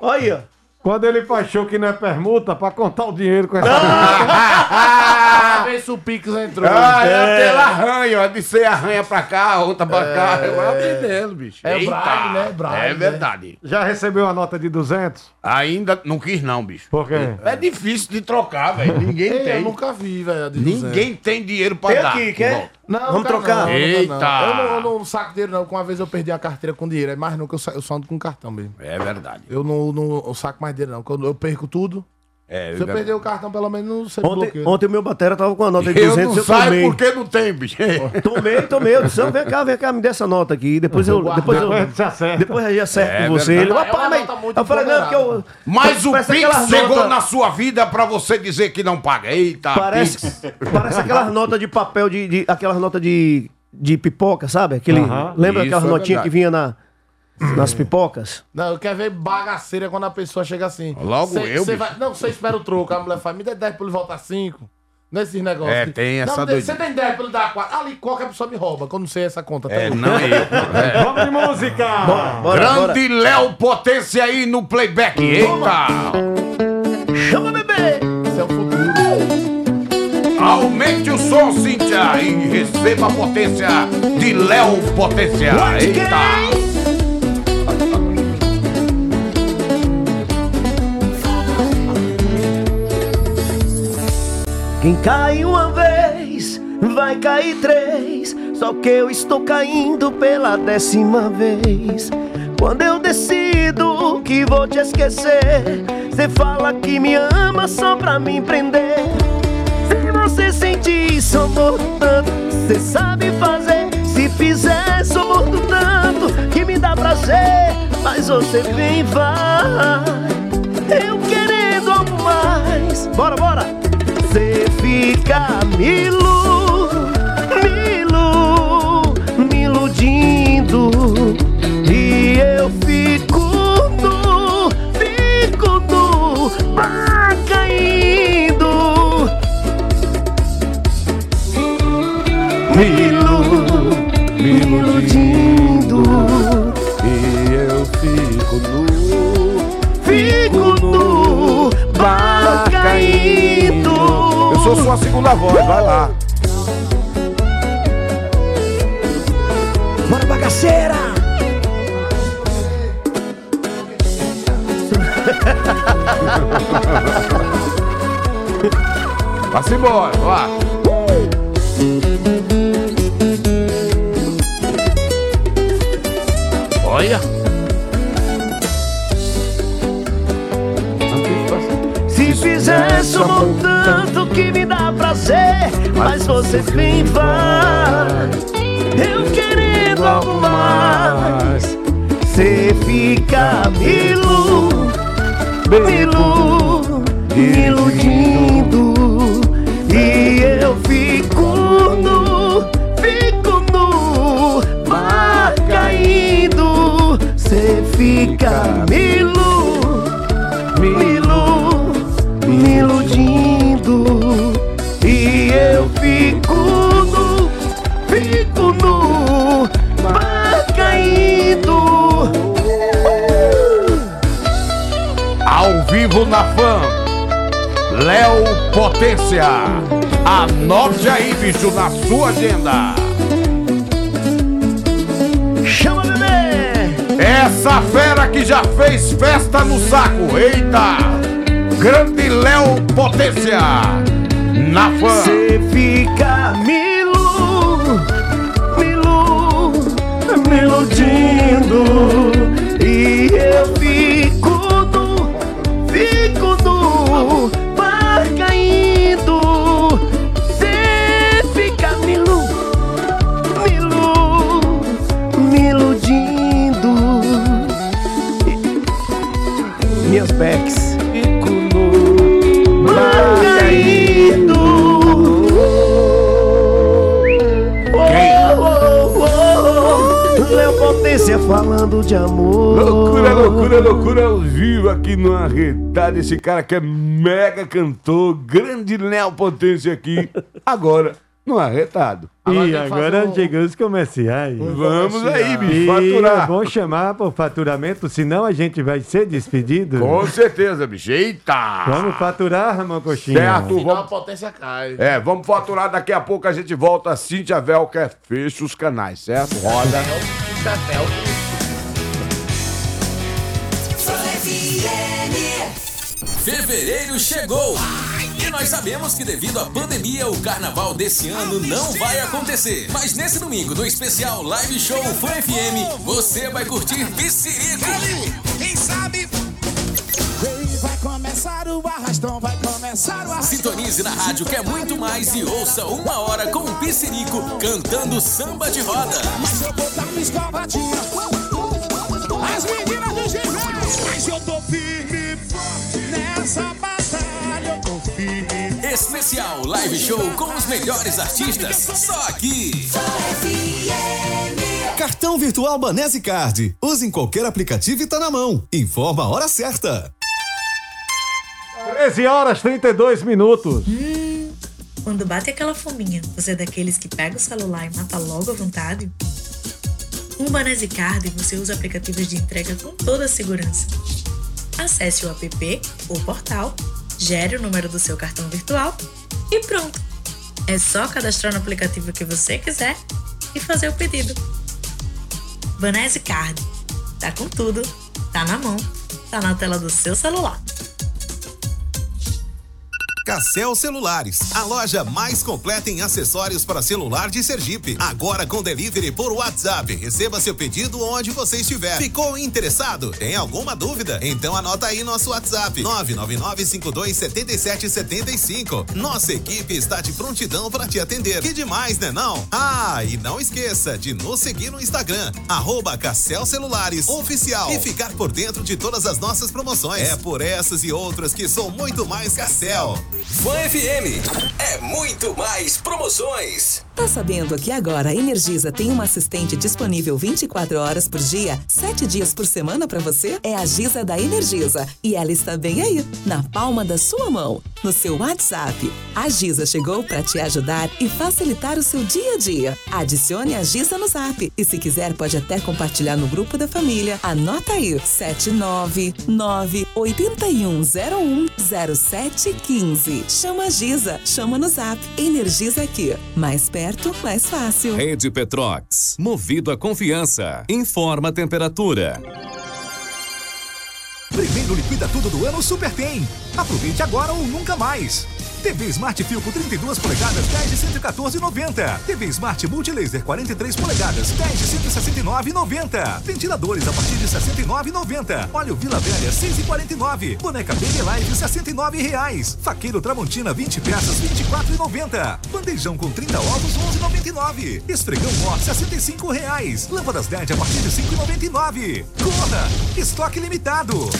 Olha. Quando ele show que não é permuta, pra contar o dinheiro com essa. Ah, *laughs* vê se o Pix entrou. Ah, é aquela arranha, ó, de ser arranha pra cá, outra pra cá. É. Eu vou aprendendo, bicho. É Eita. Braille, né? Braille, É né? verdade. Já recebeu a nota de 200? Ainda não quis, não, bicho. Por quê? É difícil de trocar, velho. Ninguém Ei, tem. Eu nunca vi, velho. Ninguém 200. tem dinheiro pra Tem dar. aqui, quer? Não, Vamos trocar? não, Eita. não. Eu não, eu não saco dinheiro, não. Uma vez eu perdi a carteira com dinheiro. É mais nunca eu, sa- eu só ando com cartão mesmo. É verdade. Eu não, não eu saco mais dinheiro, não. Quando eu perco tudo. É eu verdade. perder o cartão, pelo menos não sei Ontem, ontem o meu batera tava com a nota de Eu 200 não eu saio tomei. porque não tem, bicho. *laughs* Tomei, tomei. Eu disse, "Não, vem cá, vem cá, me dê essa nota aqui. Depois eu. Depois eu. Depois você acerta. Depois eu acerto É com você. Ele. "Rapaz, É uma mas-" nota muito eu falei, não, porque eu. Mas o Pix chegou notas- na sua vida pra você dizer que não paga. Eita, Pix. Parece, parece aquelas notas de papel de. de aquelas notas de, de pipoca, sabe? Aquele, Aham. Lembra Isso aquelas é notinhas que vinha na, nas pipocas? Não, eu quero ver bagaceira quando a pessoa chega assim. Logo Cê- eu, cê vai- Não, você espera o troco. A mulher fala, me dê 10 pra ele voltar 5. Nesses negócios. É, tem essa Não. Você tem 10 pra ele dar 4. Ali qualquer pessoa me rouba, quando não sei essa conta. É, Tá não eu. *laughs* É. Vamos de música! Bora, Grande Léo Potência aí no playback. Eita! Chama bebê! Isso é o futuro. Aumente o som, Cíntia, e receba a potência de Léo Potência. Eita! Quem cai uma vez, vai cair três. Só que eu estou caindo pela décima vez. Quando eu decido que vou te esquecer, você fala que me ama só pra me prender. Se você sentir isso, eu morro tanto, você sabe fazer. Se fizer, sou morto tanto que me dá prazer. Mas você vem e vai, eu querendo algo mais. Bora, bora! Fica me ilu, me ilu, me iludindo Sua segunda voz, vai lá. Bora bagaceira! *laughs* Vá-se embora, vá. Olha. Se fizer, somou tanto que me dá prazer. Mas você vai. Eu querendo algo mais. Você fica me ilu, me ilu, me iludindo. E eu fico nu, fico nu, mar caindo. Você fica me Potência. Anote aí, bicho, na sua agenda. Chama bebê! Essa fera que já fez festa no saco. Eita! Grande Léo Potência. Na fã. Você fica me ilu, me ilu, me iludindo E eu Potência falando de amor. Loucura, loucura, loucura ao vivo aqui no Arretado. Esse cara que é mega cantor, grande Léo Potência aqui, agora no Arretado. E agora chegou os comerciais. Vamos aí, bicho, faturar. é bom chamar por faturamento, senão a gente vai ser despedido. Com certeza, bicho. Eita! Vamos faturar, Ramon Coxinha? Certo, Senão a vamos. potência cai. É, vamos faturar daqui a pouco. A gente volta. Cíntia Velker fecha os canais, certo? Roda. Fevereiro chegou! Nós sabemos que devido à pandemia, o carnaval desse ano não vai acontecer. Mas nesse domingo, no especial Live Show Fã FM, você vai curtir Piscirico. Quem sabe? Vai começar o arrastão, vai começar o arrastão. Sintonize na rádio que é muito mais e ouça uma hora com o Piscirico cantando samba de roda. Mas eu vou dar uma escovadinha. As meninas do ginásio. Mas eu tô firme e forte nessa batalha. Especial Live Show com os melhores artistas, só aqui. Cartão virtual Banese Card. Use em qualquer aplicativo e tá na mão. Informa a hora certa. 13 horas 32 minutos. Quando bate aquela fominha, você é daqueles que pega o celular e mata logo à vontade? Com o Banese Card, você usa aplicativos de entrega com toda a segurança. Acesse o app ou portal, gere o número do seu cartão virtual e pronto. É só cadastrar no aplicativo que você quiser e fazer o pedido. Banese Card. Tá com tudo, tá na mão, tá na tela do seu celular. Cassel Celulares, a loja mais completa em acessórios para celular de Sergipe. Agora com delivery por WhatsApp. Receba seu pedido onde você estiver. Ficou interessado? Tem alguma dúvida? Então anota aí nosso WhatsApp: 999527775. Nossa equipe está de prontidão para te atender. Que demais, né não? Ah, e não esqueça de nos seguir no Instagram, arroba Cassel Celulares Oficial e ficar por dentro de todas as nossas promoções. É por essas e outras que sou muito mais Cassel. Fã FM é muito mais promoções. Tá sabendo que agora a Energisa tem uma assistente disponível 24 horas por dia, 7 dias por semana pra você? É a Giza da Energisa. E ela está bem aí, na palma da sua mão, no seu WhatsApp. A Giza chegou pra te ajudar e facilitar o seu dia a dia. Adicione a Giza no Zap. E se quiser, pode até compartilhar no grupo da família. Anota aí: 799 8101 0715. Chama a Giza, chama no Zap. Energiza aqui. Mais perto, mais fácil. Rede Petrox. Movido à confiança. Informa a temperatura. Primeiro liquida tudo do ano Super Tem. Aproveite agora ou nunca mais. TV Smart Filco 32 polegadas 10 de 114,90. TV Smart Multilaser 43 polegadas 10 de 169,90. Ventiladores a partir de 69,90. Óleo Vila Velha 6,49. Boneca Baby Life 69 reais. Faqueiro Tramontina 20 peças 24,90. Bandejão com 30 ovos 11,99. Esfregão Mor 65 reais. Lâmpadas LED a partir de 5,99. Corra! Estoque limitado.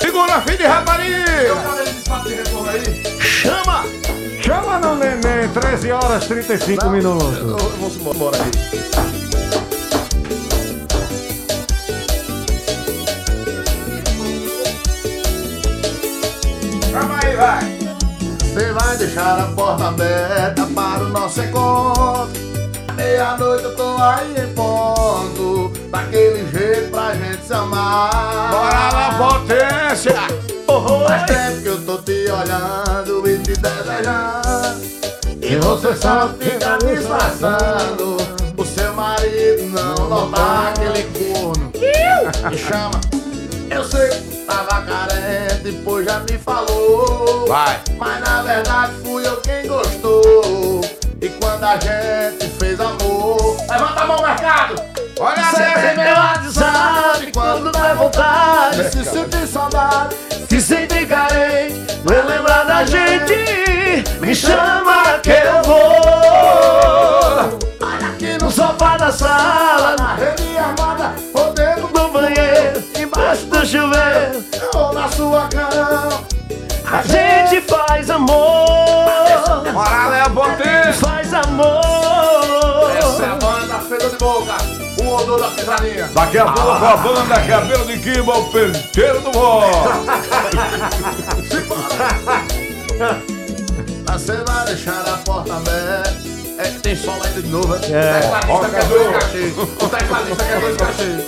Segura, filho de rapariga! 13 horas 35 minutos. Vamos embora aí, vai. Você vai deixar a porta aberta para o nosso encontro. Meia-noite eu tô aí em ponto. Daquele jeito pra gente se amar. Bora lá, potência! Faz tempo que eu tô te olhando e te desejando. E você só fica disfarçando. O seu marido não notar aquele corno. Me chama. Eu sei que tava carente, pois já me falou. Vai. Mas na verdade fui eu quem gostou. E quando a gente fez amor. Levanta a mão, mercado! Olha Você meu WhatsApp quando dá vontade. Se sentir saudade, Se sente carente, vai lembrar da gente. Me chama que eu vou. Aqui no sofá da sala, na rede armada, ou dentro do banheiro, embaixo do chuveiro, ou na sua cama. a gente faz amor. Bora, Léo Potência. Faz amor. Essa é a banda feira de boca, da pisadinha. Daqui a pouco a banda Cabelo de Quimba, o penteiro do vó. Você vai deixar a porta aberta. É, tem sol ainda de novo, É. O tecladista quer dois cachês. O tecladista quer dois cachês.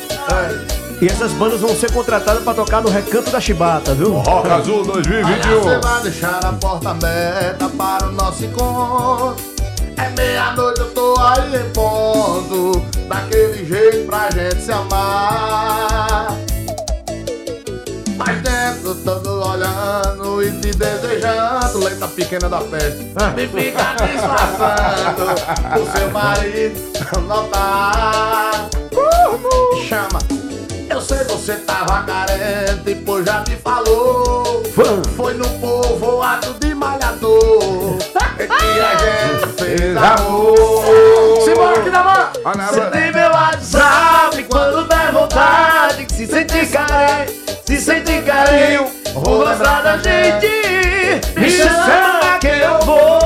É. E essas bandas vão ser contratadas pra tocar no Recanto da Chibata, viu? Rock Azul 2021. Você vai deixar a porta aberta para o nosso encontro. É meia-noite, eu tô aí em ponto. Daquele jeito pra gente se amar. Mas dentro, todo olhando e te desejando. Leita pequena da festa. Me fica disfarçando. O seu marido não tá. Chama. Eu sei você tava carente, pois já me falou. Foi no povoado de malhador. *laughs* É que a gente fez amor. Simbora aqui na mão. Você tem meu WhatsApp quando der vontade. Se sente carente, se sente carente. Vou lembrar da gente. Me chama que eu vou.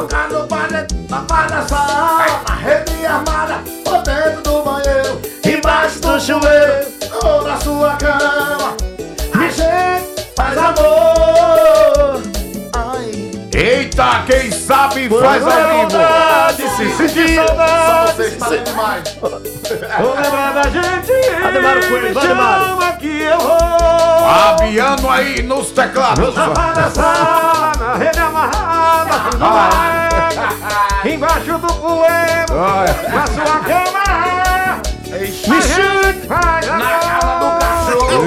Tocar no bar na bar da sala, na rede armada, ou dentro do chuveiro, ou na sua cama. a gente faz amor. Eita, quem sabe faz Quando ao é vivo. se sentir saudade. Vocês falando demais. Vou *laughs* lembrar da gente. Ademaro Coelho, vai, Ademaro. Que eu vou. Fabiano aí nos teclados. Na sala, na rede amarrada, *laughs* barraca, embaixo do puleiro, na sua cama. Me chute, Na casa do cachorro.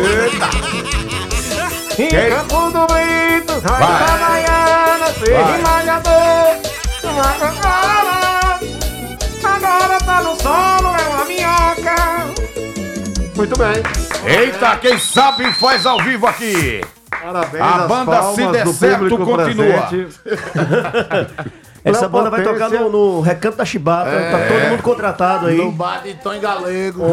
Em Quem? Campo do Brito, vai pra Baiana, ser Coca-Cola. Agora tá no solo, é uma minhoca. Muito bem. Eita, quem sabe faz ao vivo aqui. Parabéns A banda, se der certo, continua. *laughs* Essa Léo banda vai tocar no, no Recanto da Chibata. Tá todo mundo contratado aí. No bar de Tom Galego.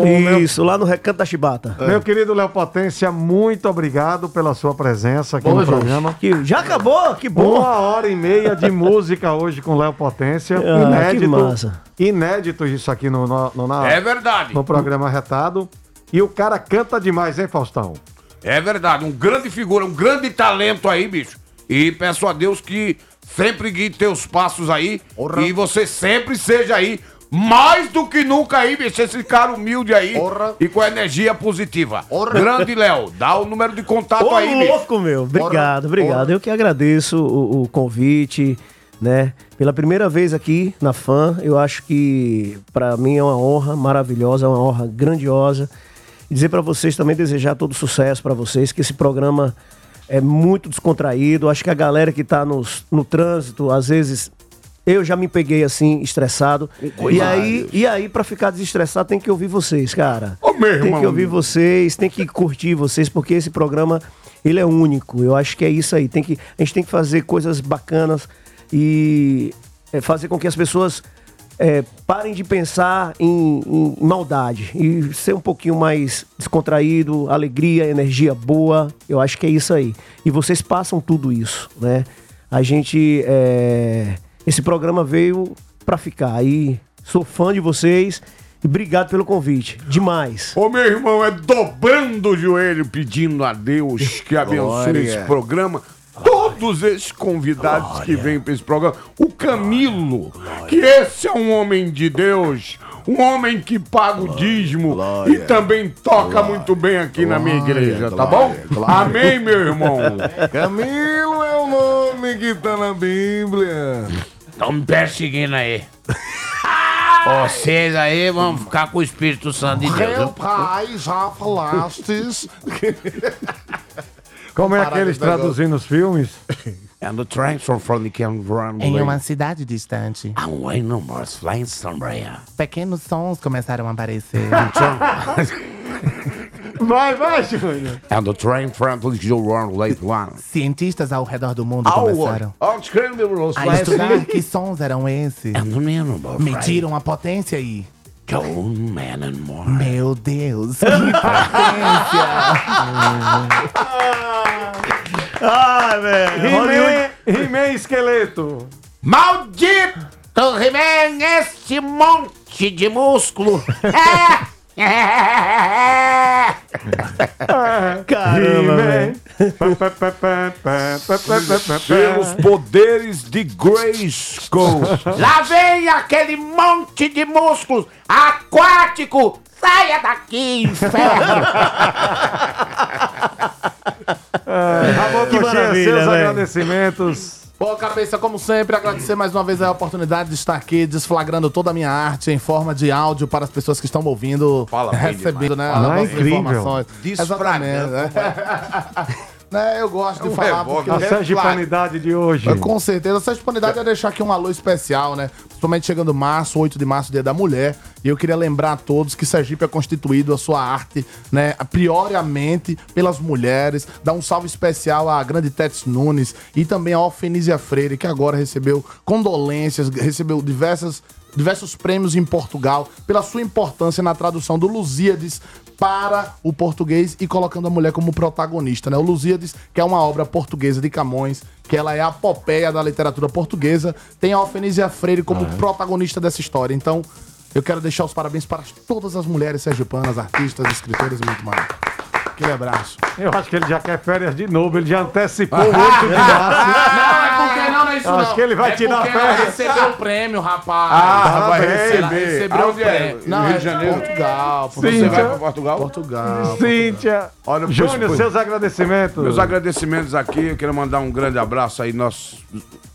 Isso, lá no Recanto da Chibata. Meu querido Léo Potência, muito obrigado pela sua presença aqui Bom, no gente. programa. Que já acabou? Que bom. Uma hora e meia de música hoje com Léo Potência. Ah, inédito. que massa. Inédito isso aqui no, no, no- na- É verdade. no programa Retado. E o cara canta demais, hein, Faustão? É verdade, um grande figura, um grande talento aí, bicho. E peço a Deus que sempre guie teus passos aí. E você sempre seja aí, mais do que nunca aí, bicho. Esse cara humilde aí e com energia positiva. Grande Léo, dá o número de contato Ô, aí, bicho. louco, meu. Obrigado, obrigado. Eu que agradeço o, o convite, né? Pela primeira vez aqui na FAN, eu acho que pra mim é uma honra maravilhosa, é uma honra grandiosa. E dizer pra vocês também, desejar todo sucesso pra vocês, que esse programa é muito descontraído. Acho que a galera que tá nos, no trânsito, às vezes eu já me peguei assim, estressado. E aí, e aí para ficar desestressado, tem que ouvir vocês, cara. Ô, meu tem irmão. que ouvir vocês, tem que curtir vocês, porque esse programa ele é único. Eu acho que é isso aí. Tem que, a gente tem que fazer coisas bacanas e é, fazer com que as pessoas é, parem de pensar em, em maldade e ser um pouquinho mais descontraído, alegria, energia boa. Eu acho que é isso aí. E vocês passam tudo isso, né? A gente. é, esse programa veio pra ficar. Aí sou fã de vocês e obrigado pelo convite. Demais. Ô, meu irmão, é dobrando o joelho pedindo a Deus que abençoe esse programa. Todos esses convidados que vêm para esse programa. O Camilo, que esse é um homem de Deus. Um homem que paga o dízimo e também toca muito bem aqui na minha igreja, tá bom? Amém, meu irmão. *laughs* Camilo é o nome que tá na Bíblia. Estão me perseguindo aí. *laughs* Vocês aí vão ficar com o Espírito Santo de Deus. Meu pai, já falastes. Como é negócio. traduzindo os filmes? *laughs* And the train from can run Em uma cidade distante, Away no more flying somewhere. pequenos sons começaram a aparecer. *laughs* Vai, vai, Júnior. *laughs* And the train from the run late one. Cientistas ao redor do mundo começaram a estudar que sons eram esses. And the minimum. Mediram a potência aí. Go man and more. Meu Deus, que potência! Ai, *laughs* velho. He-Man, esqueleto. Maldito He-Man, esse monte de músculo. *laughs* Caramba, velho. Pelos poderes de Grayskull. Lá vem aquele monte de músculos aquático. Saia daqui, inferno. *laughs* Ramon Que Coxinha, maravilha, seus agradecimentos. Pô, cabeça, como sempre, agradecer mais uma vez a oportunidade de estar aqui desflagrando toda a minha arte em forma de áudio para as pessoas que estão me ouvindo, Fala *laughs* recebendo, demais. né, Fala as bem. nossas Ah, incrível. informações. Desflagrando. Exatamente, né? *laughs* Né, eu gosto de falar porque... A sergipanidade de hoje. Com certeza. A sergipanidade é deixar aqui um alô especial, né? Principalmente chegando março, 8 de março, dia da mulher. E eu queria lembrar a todos que Sergipe é constituído a sua arte, né? Prioriamente pelas mulheres. Dar um salve especial à grande Tetes Nunes e também à Ofenísia Freire, que agora recebeu condolências, recebeu diversas diversos prêmios em Portugal pela sua importância na tradução do Lusíades para o português e colocando a mulher como protagonista, né? O Lusíades, que é uma obra portuguesa de Camões, que ela é a apopeia da literatura portuguesa, tem a Ofenísia Freire como protagonista dessa história. Então, eu quero deixar os parabéns para todas as mulheres sergipanas, artistas, escritoras e muito mais. Aquele abraço. Eu acho que ele já quer férias de novo, ele já antecipou *laughs* o 8 de março. Não, é não, não é isso Acho não. que ele vai é tirar porque ela férias. recebeu o prêmio, rapaz. Ah, vai receber. Ela recebeu o é? prêmio. Não, Rio é de Janeiro? Portugal. Você Cíntia. vai para Portugal? Portugal. Cíntia. Olha, Júnior, seus agradecimentos. Meus agradecimentos aqui, eu quero mandar um grande abraço aí, nosso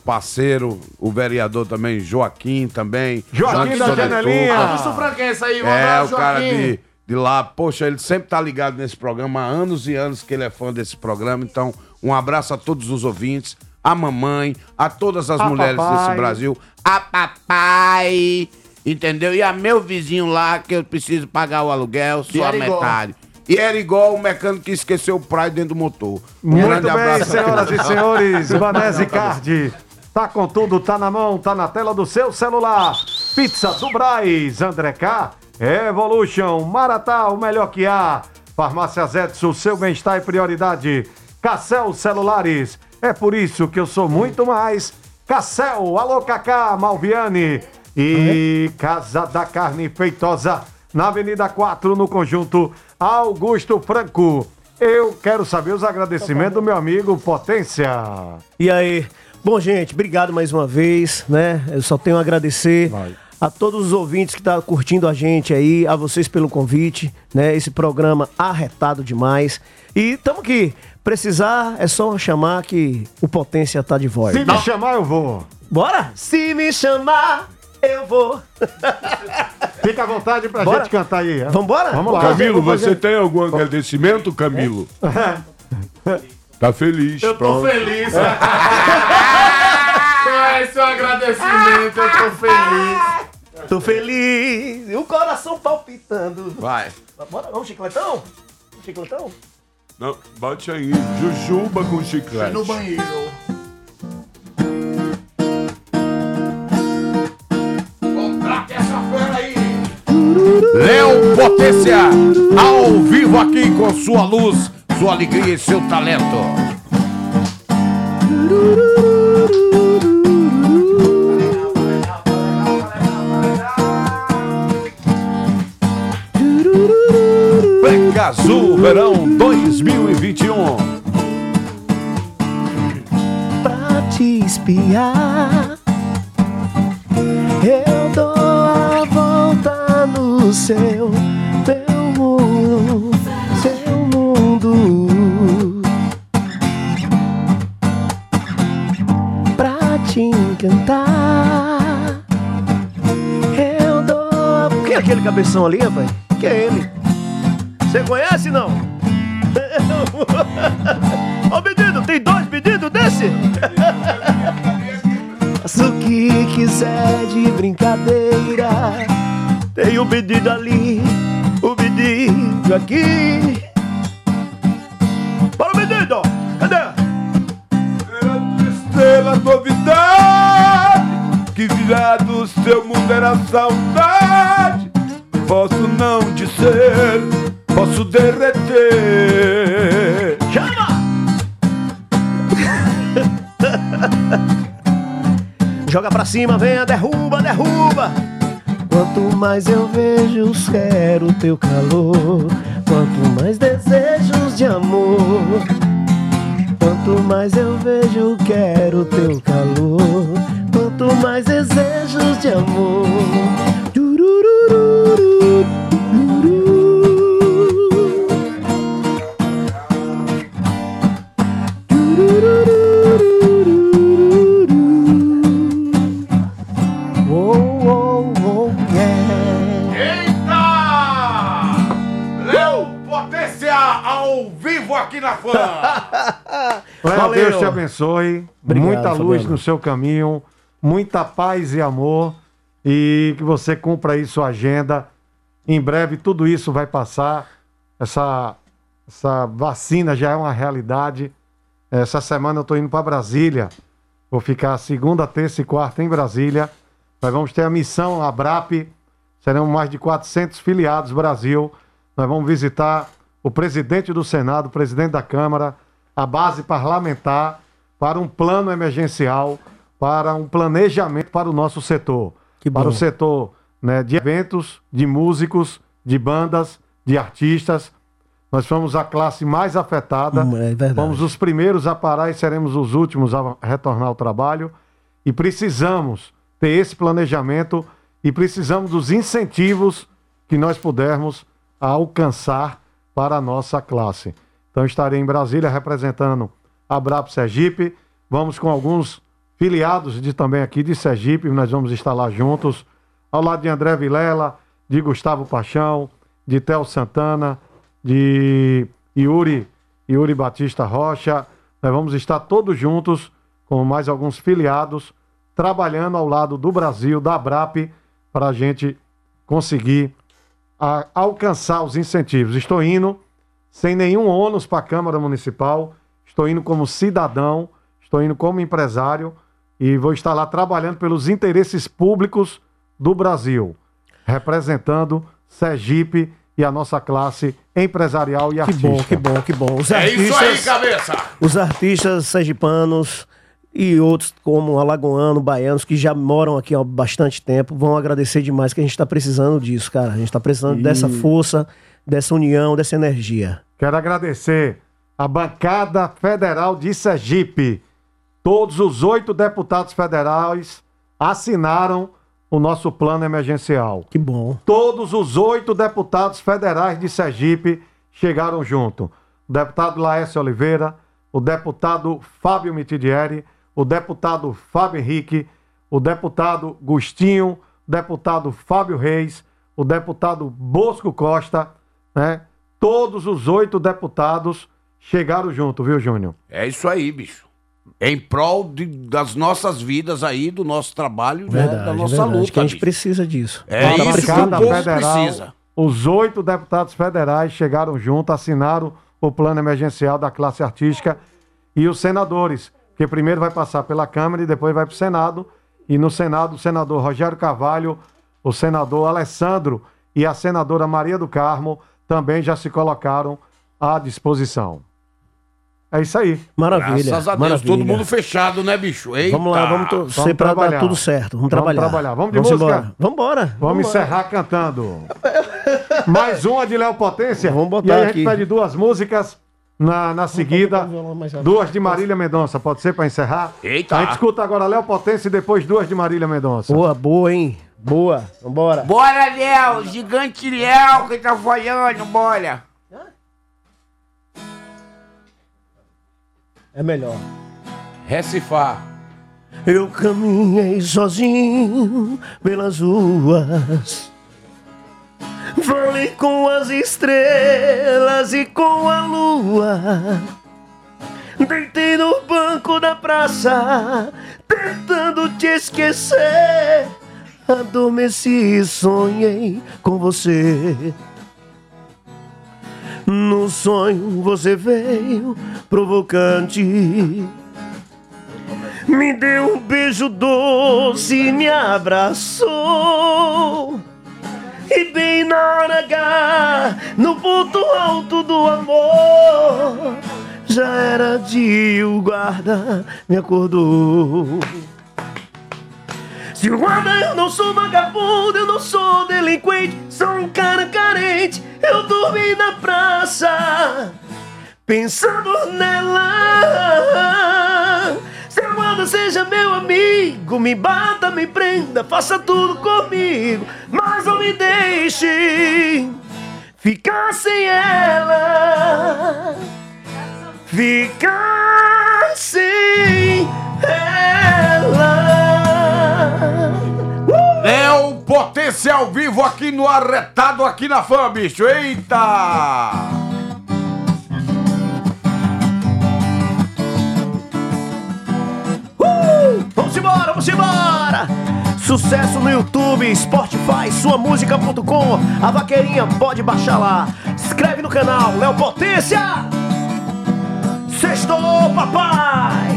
parceiro, o vereador também, Joaquim também. Joaquim da Sonetuca. Janelinha. Augusto Franquense aí, um É, abraço, o cara Joaquim. de, de lá, poxa, ele sempre tá ligado nesse programa, há anos e anos que ele é fã desse programa, então um abraço a todos os ouvintes, a mamãe, a todas as A mulheres papai. desse Brasil, A papai, entendeu? E a meu vizinho lá, que eu preciso pagar o aluguel, só metade. E era igual o mecânico que esqueceu o praio dentro do motor. Um Muito grande bem, senhoras e senhores, *laughs* Vanese Card. Tá com tudo, tá na mão, tá na tela do seu celular. Pizza do Braz, André K, Evolution, Maratá, o melhor que há. Farmácia Zetsu, seu bem-estar e prioridade. Cassel Celulares, é por isso que eu sou muito mais. Cassel, alô Cacá, Malviane. E Casa da Carne Feitosa, na Avenida 4, no conjunto Augusto Franco. Eu quero saber os agradecimentos do meu amigo Potência. E aí? Bom, gente, obrigado mais uma vez, né? Eu só tenho a agradecer a todos os ouvintes que estão curtindo a gente aí, a vocês pelo convite, né? Esse programa arretado demais. E estamos aqui. Precisar é só chamar que o Potência tá de volta. Se me chamar, eu vou. Bora? Se me chamar, eu vou. *laughs* Fica à vontade pra Bora. gente cantar aí. Vambora? Vamos lá. Camilo, você tem algum agradecimento, Camilo? *laughs* Tá feliz. Eu tô pronto. feliz. *laughs* Qual é seu agradecimento? Eu tô feliz. Tô feliz. E o coração palpitando. Vai. Bora, vamos, chicletão? Chicletão? Não, bate aí. Jujuba com chiclete. No banheiro. Contrate essa fera aí. Léo Potência, ao vivo aqui com sua luz, sua alegria e seu talento. Black Azul, verão 2021. Pra te espiar, eu dou a volta no seu, meu mundo, seu mundo. Pra te encantar, eu dou a... Quem é aquele cabeção ali, rapaz? Quem é ele? Você conhece, não? *laughs* Ô, menino, tem dois pedidos desse? *laughs* Faça o que quiser de brincadeira. Tem o pedido ali, o pedido aqui. Bora o pedido! Cadê? Estrela novidade que virá do seu mundo era saudade. Posso não dizer, posso derreter. Chama! *laughs* Joga pra cima, venha, derruba, derruba. Quanto mais eu vejo, quero teu calor. Quanto mais desejos de amor. Quanto mais eu vejo, quero teu calor. Quanto mais desejos de amor. Vivo aqui na fã. *laughs* Valeu. Deus te abençoe. Obrigado, muita luz Fabiano. no seu caminho, muita paz e amor. E que você cumpra aí sua agenda. Em breve tudo isso vai passar. Essa, essa vacina já é uma realidade. Essa semana eu estou indo para Brasília. Vou ficar segunda, terça e quarta em Brasília. Nós vamos ter a missão ABRAP. Serão mais de 400 filiados Brasil. Nós vamos visitar o presidente do Senado, o presidente da Câmara, a base parlamentar para um plano emergencial, para um planejamento para o nosso setor. para bom. o setor né, de eventos, de músicos, de bandas, de artistas. Nós fomos a classe mais afetada. Hum, é. Fomos os primeiros a parar e seremos os últimos a retornar ao trabalho. E precisamos ter esse planejamento e precisamos dos incentivos que nós pudermos alcançar para a nossa classe. Então estarei em Brasília representando a Brap Sergipe. Vamos com alguns filiados de também aqui de Sergipe, nós vamos estar lá juntos, ao lado de André Vilela, de Gustavo Paixão, de Tel Santana, de Yuri, Yuri Batista Rocha. Nós vamos estar todos juntos com mais alguns filiados, trabalhando ao lado do Brasil, da ABRAP, para a gente conseguir a- alcançar os incentivos. Estou indo sem nenhum ônus para a Câmara Municipal, estou indo como cidadão, estou indo como empresário e vou estar lá trabalhando pelos interesses públicos do Brasil, representando Sergipe e a nossa classe empresarial e Que artística. bom, que bom, que bom. Os É isso aí, cabeça! os artistas sergipanos e outros como alagoano, baianos que já moram aqui há bastante tempo vão agradecer demais que a gente está precisando disso, cara. A gente está precisando E- dessa força, dessa união, dessa energia. Quero agradecer a bancada federal de Sergipe. Todos os oito deputados federais assinaram o nosso plano emergencial. Que bom. Todos os oito deputados federais de Sergipe chegaram junto. O deputado Laércio Oliveira, o deputado Fábio Mitidieri, o deputado Fábio Henrique, o deputado Gustinho, o deputado Fábio Reis, o deputado Bosco Costa, né? Todos os oito deputados chegaram junto, viu, Júnior? É isso aí, bicho. Em prol de- das nossas vidas aí, do nosso trabalho, né, Verdade, da nossa verdade, luta. que a gente bicho. precisa disso. É Cada isso que o federal, precisa. Os oito deputados federais chegaram junto, assinaram o plano emergencial da classe artística e os senadores, que primeiro vai passar pela Câmara e depois vai para o Senado. E no Senado, o senador Rogério Carvalho, o senador Alessandro e a senadora Maria do Carmo também já se colocaram à disposição. É isso aí. Maravilha. Graças a Deus, maravilha. todo mundo fechado, né, bicho? Eita. Vamos lá, vamos torcer pra dar tudo certo. Vamos trabalhar. Vamos trabalhar. Vamos de Vamos música? embora. Vamos embora. Vamos encerrar cantando. Mais uma de Léo Potência. Vamos botar e aí a aqui. gente pede duas músicas na, na seguida. Duas de Marília Mendonça. Pode ser para encerrar? Eita. A gente escuta agora Léo Potência e depois duas de Marília Mendonça. Boa, boa, hein? Boa. Vambora. Bora, Léo! Gigante Léo que tá falhando, bora! É melhor. Recifar. Eu caminhei sozinho pelas ruas. Falei com as estrelas e com a lua. Deitei no banco da praça, tentando te esquecer. Adormeci e sonhei com você. No sonho você veio provocante. Me deu um beijo doce e me abraçou. E bem na hora H, no ponto alto do amor, já era dia, o guarda me acordou. Se o guarda eu não sou vagabundo, eu não sou delinquente, sou um cara carente, eu dormi na praça, pensando nela. O guarda seja meu amigo, me bata, me prenda, faça tudo comigo, mas não me deixe ficar sem ela. Ficar sem ela. Léo Potência ao vivo aqui no Arretado, aqui na Fã, bicho. Eita! Vamos embora, vamos embora! Sucesso no YouTube, Spotify, suamusica.com. A vaqueirinha pode baixar lá. Escreve no canal, Léo Potência! Sextou, papai!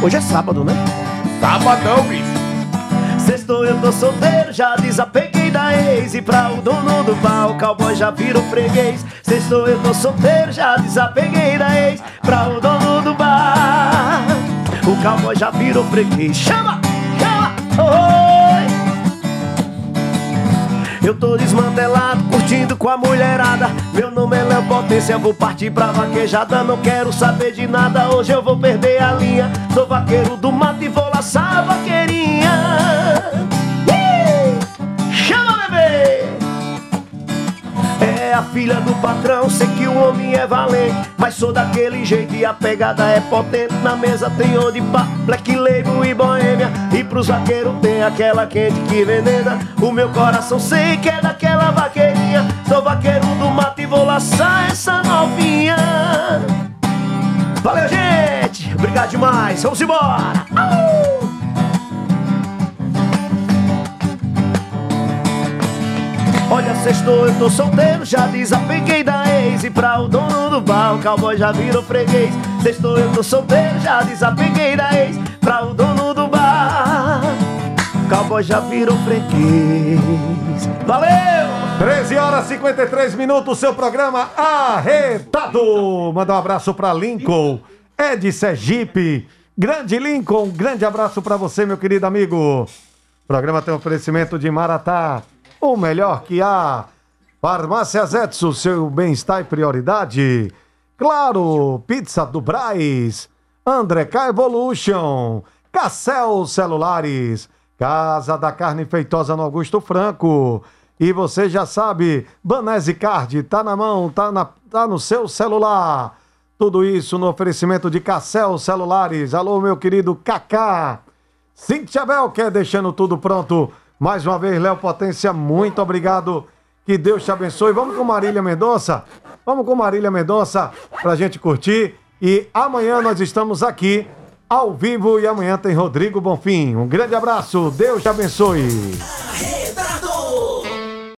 Hoje é sábado, né? Sabadão, bicho. Sextou, eu tô solteiro, já desapeguei da ex. E pra o dono do bar, o cowboy já vira o freguês. Sextou, eu tô solteiro, já desapeguei da ex. Pra o dono do bar, o cowboy já vira o freguês. Chama, chama, oi! Eu tô desmantelado, curtindo com a mulherada. Meu nome é Léo Potência, vou partir pra vaquejada. Não quero saber de nada, hoje eu vou perder a linha. Sou vaqueiro do mato e vou laçar a vaqueirinha. É a filha do patrão, sei que o homem é valente Mas sou daquele jeito e a pegada é potente Na mesa tem onde pá, Black Label e Boêmia E pros vaqueiros tem aquela quente que venena O meu coração sei que é daquela vaqueirinha Sou vaqueiro do mato e vou laçar essa novinha Valeu, gente! Obrigado demais, vamos embora! Olha, sextou, eu tô solteiro, já desapeguei da ex E pra o dono do bar, o cowboy já virou freguês Sextou, eu tô solteiro, já desapeguei da ex Pra o dono do bar, o cowboy já virou freguês Valeu! 13 horas e 53 minutos, seu programa arretado. Manda um abraço pra Lincoln, de Sergipe. Grande Lincoln, grande abraço pra você, meu querido amigo. O programa tem oferecimento de Maratá, o melhor que há. Farmácias Edson, seu bem-estar e prioridade. Claro, Pizza do Braz, André K Evolution, Cassel Celulares, Casa da Carne Feitosa no Augusto Franco. E você já sabe, Banese Card, tá na mão, tá, na, tá no seu celular. Tudo isso no oferecimento de Cassel Celulares. Alô, meu querido Kaká. Cintia Bel, quer deixando tudo pronto. Mais uma vez, Léo Potência, muito obrigado. Que Deus te abençoe. Vamos com Marília Mendonça? Vamos com Marília Mendonça pra gente curtir. E amanhã nós estamos aqui ao vivo e amanhã tem Rodrigo Bonfim. Um grande abraço. Deus te abençoe.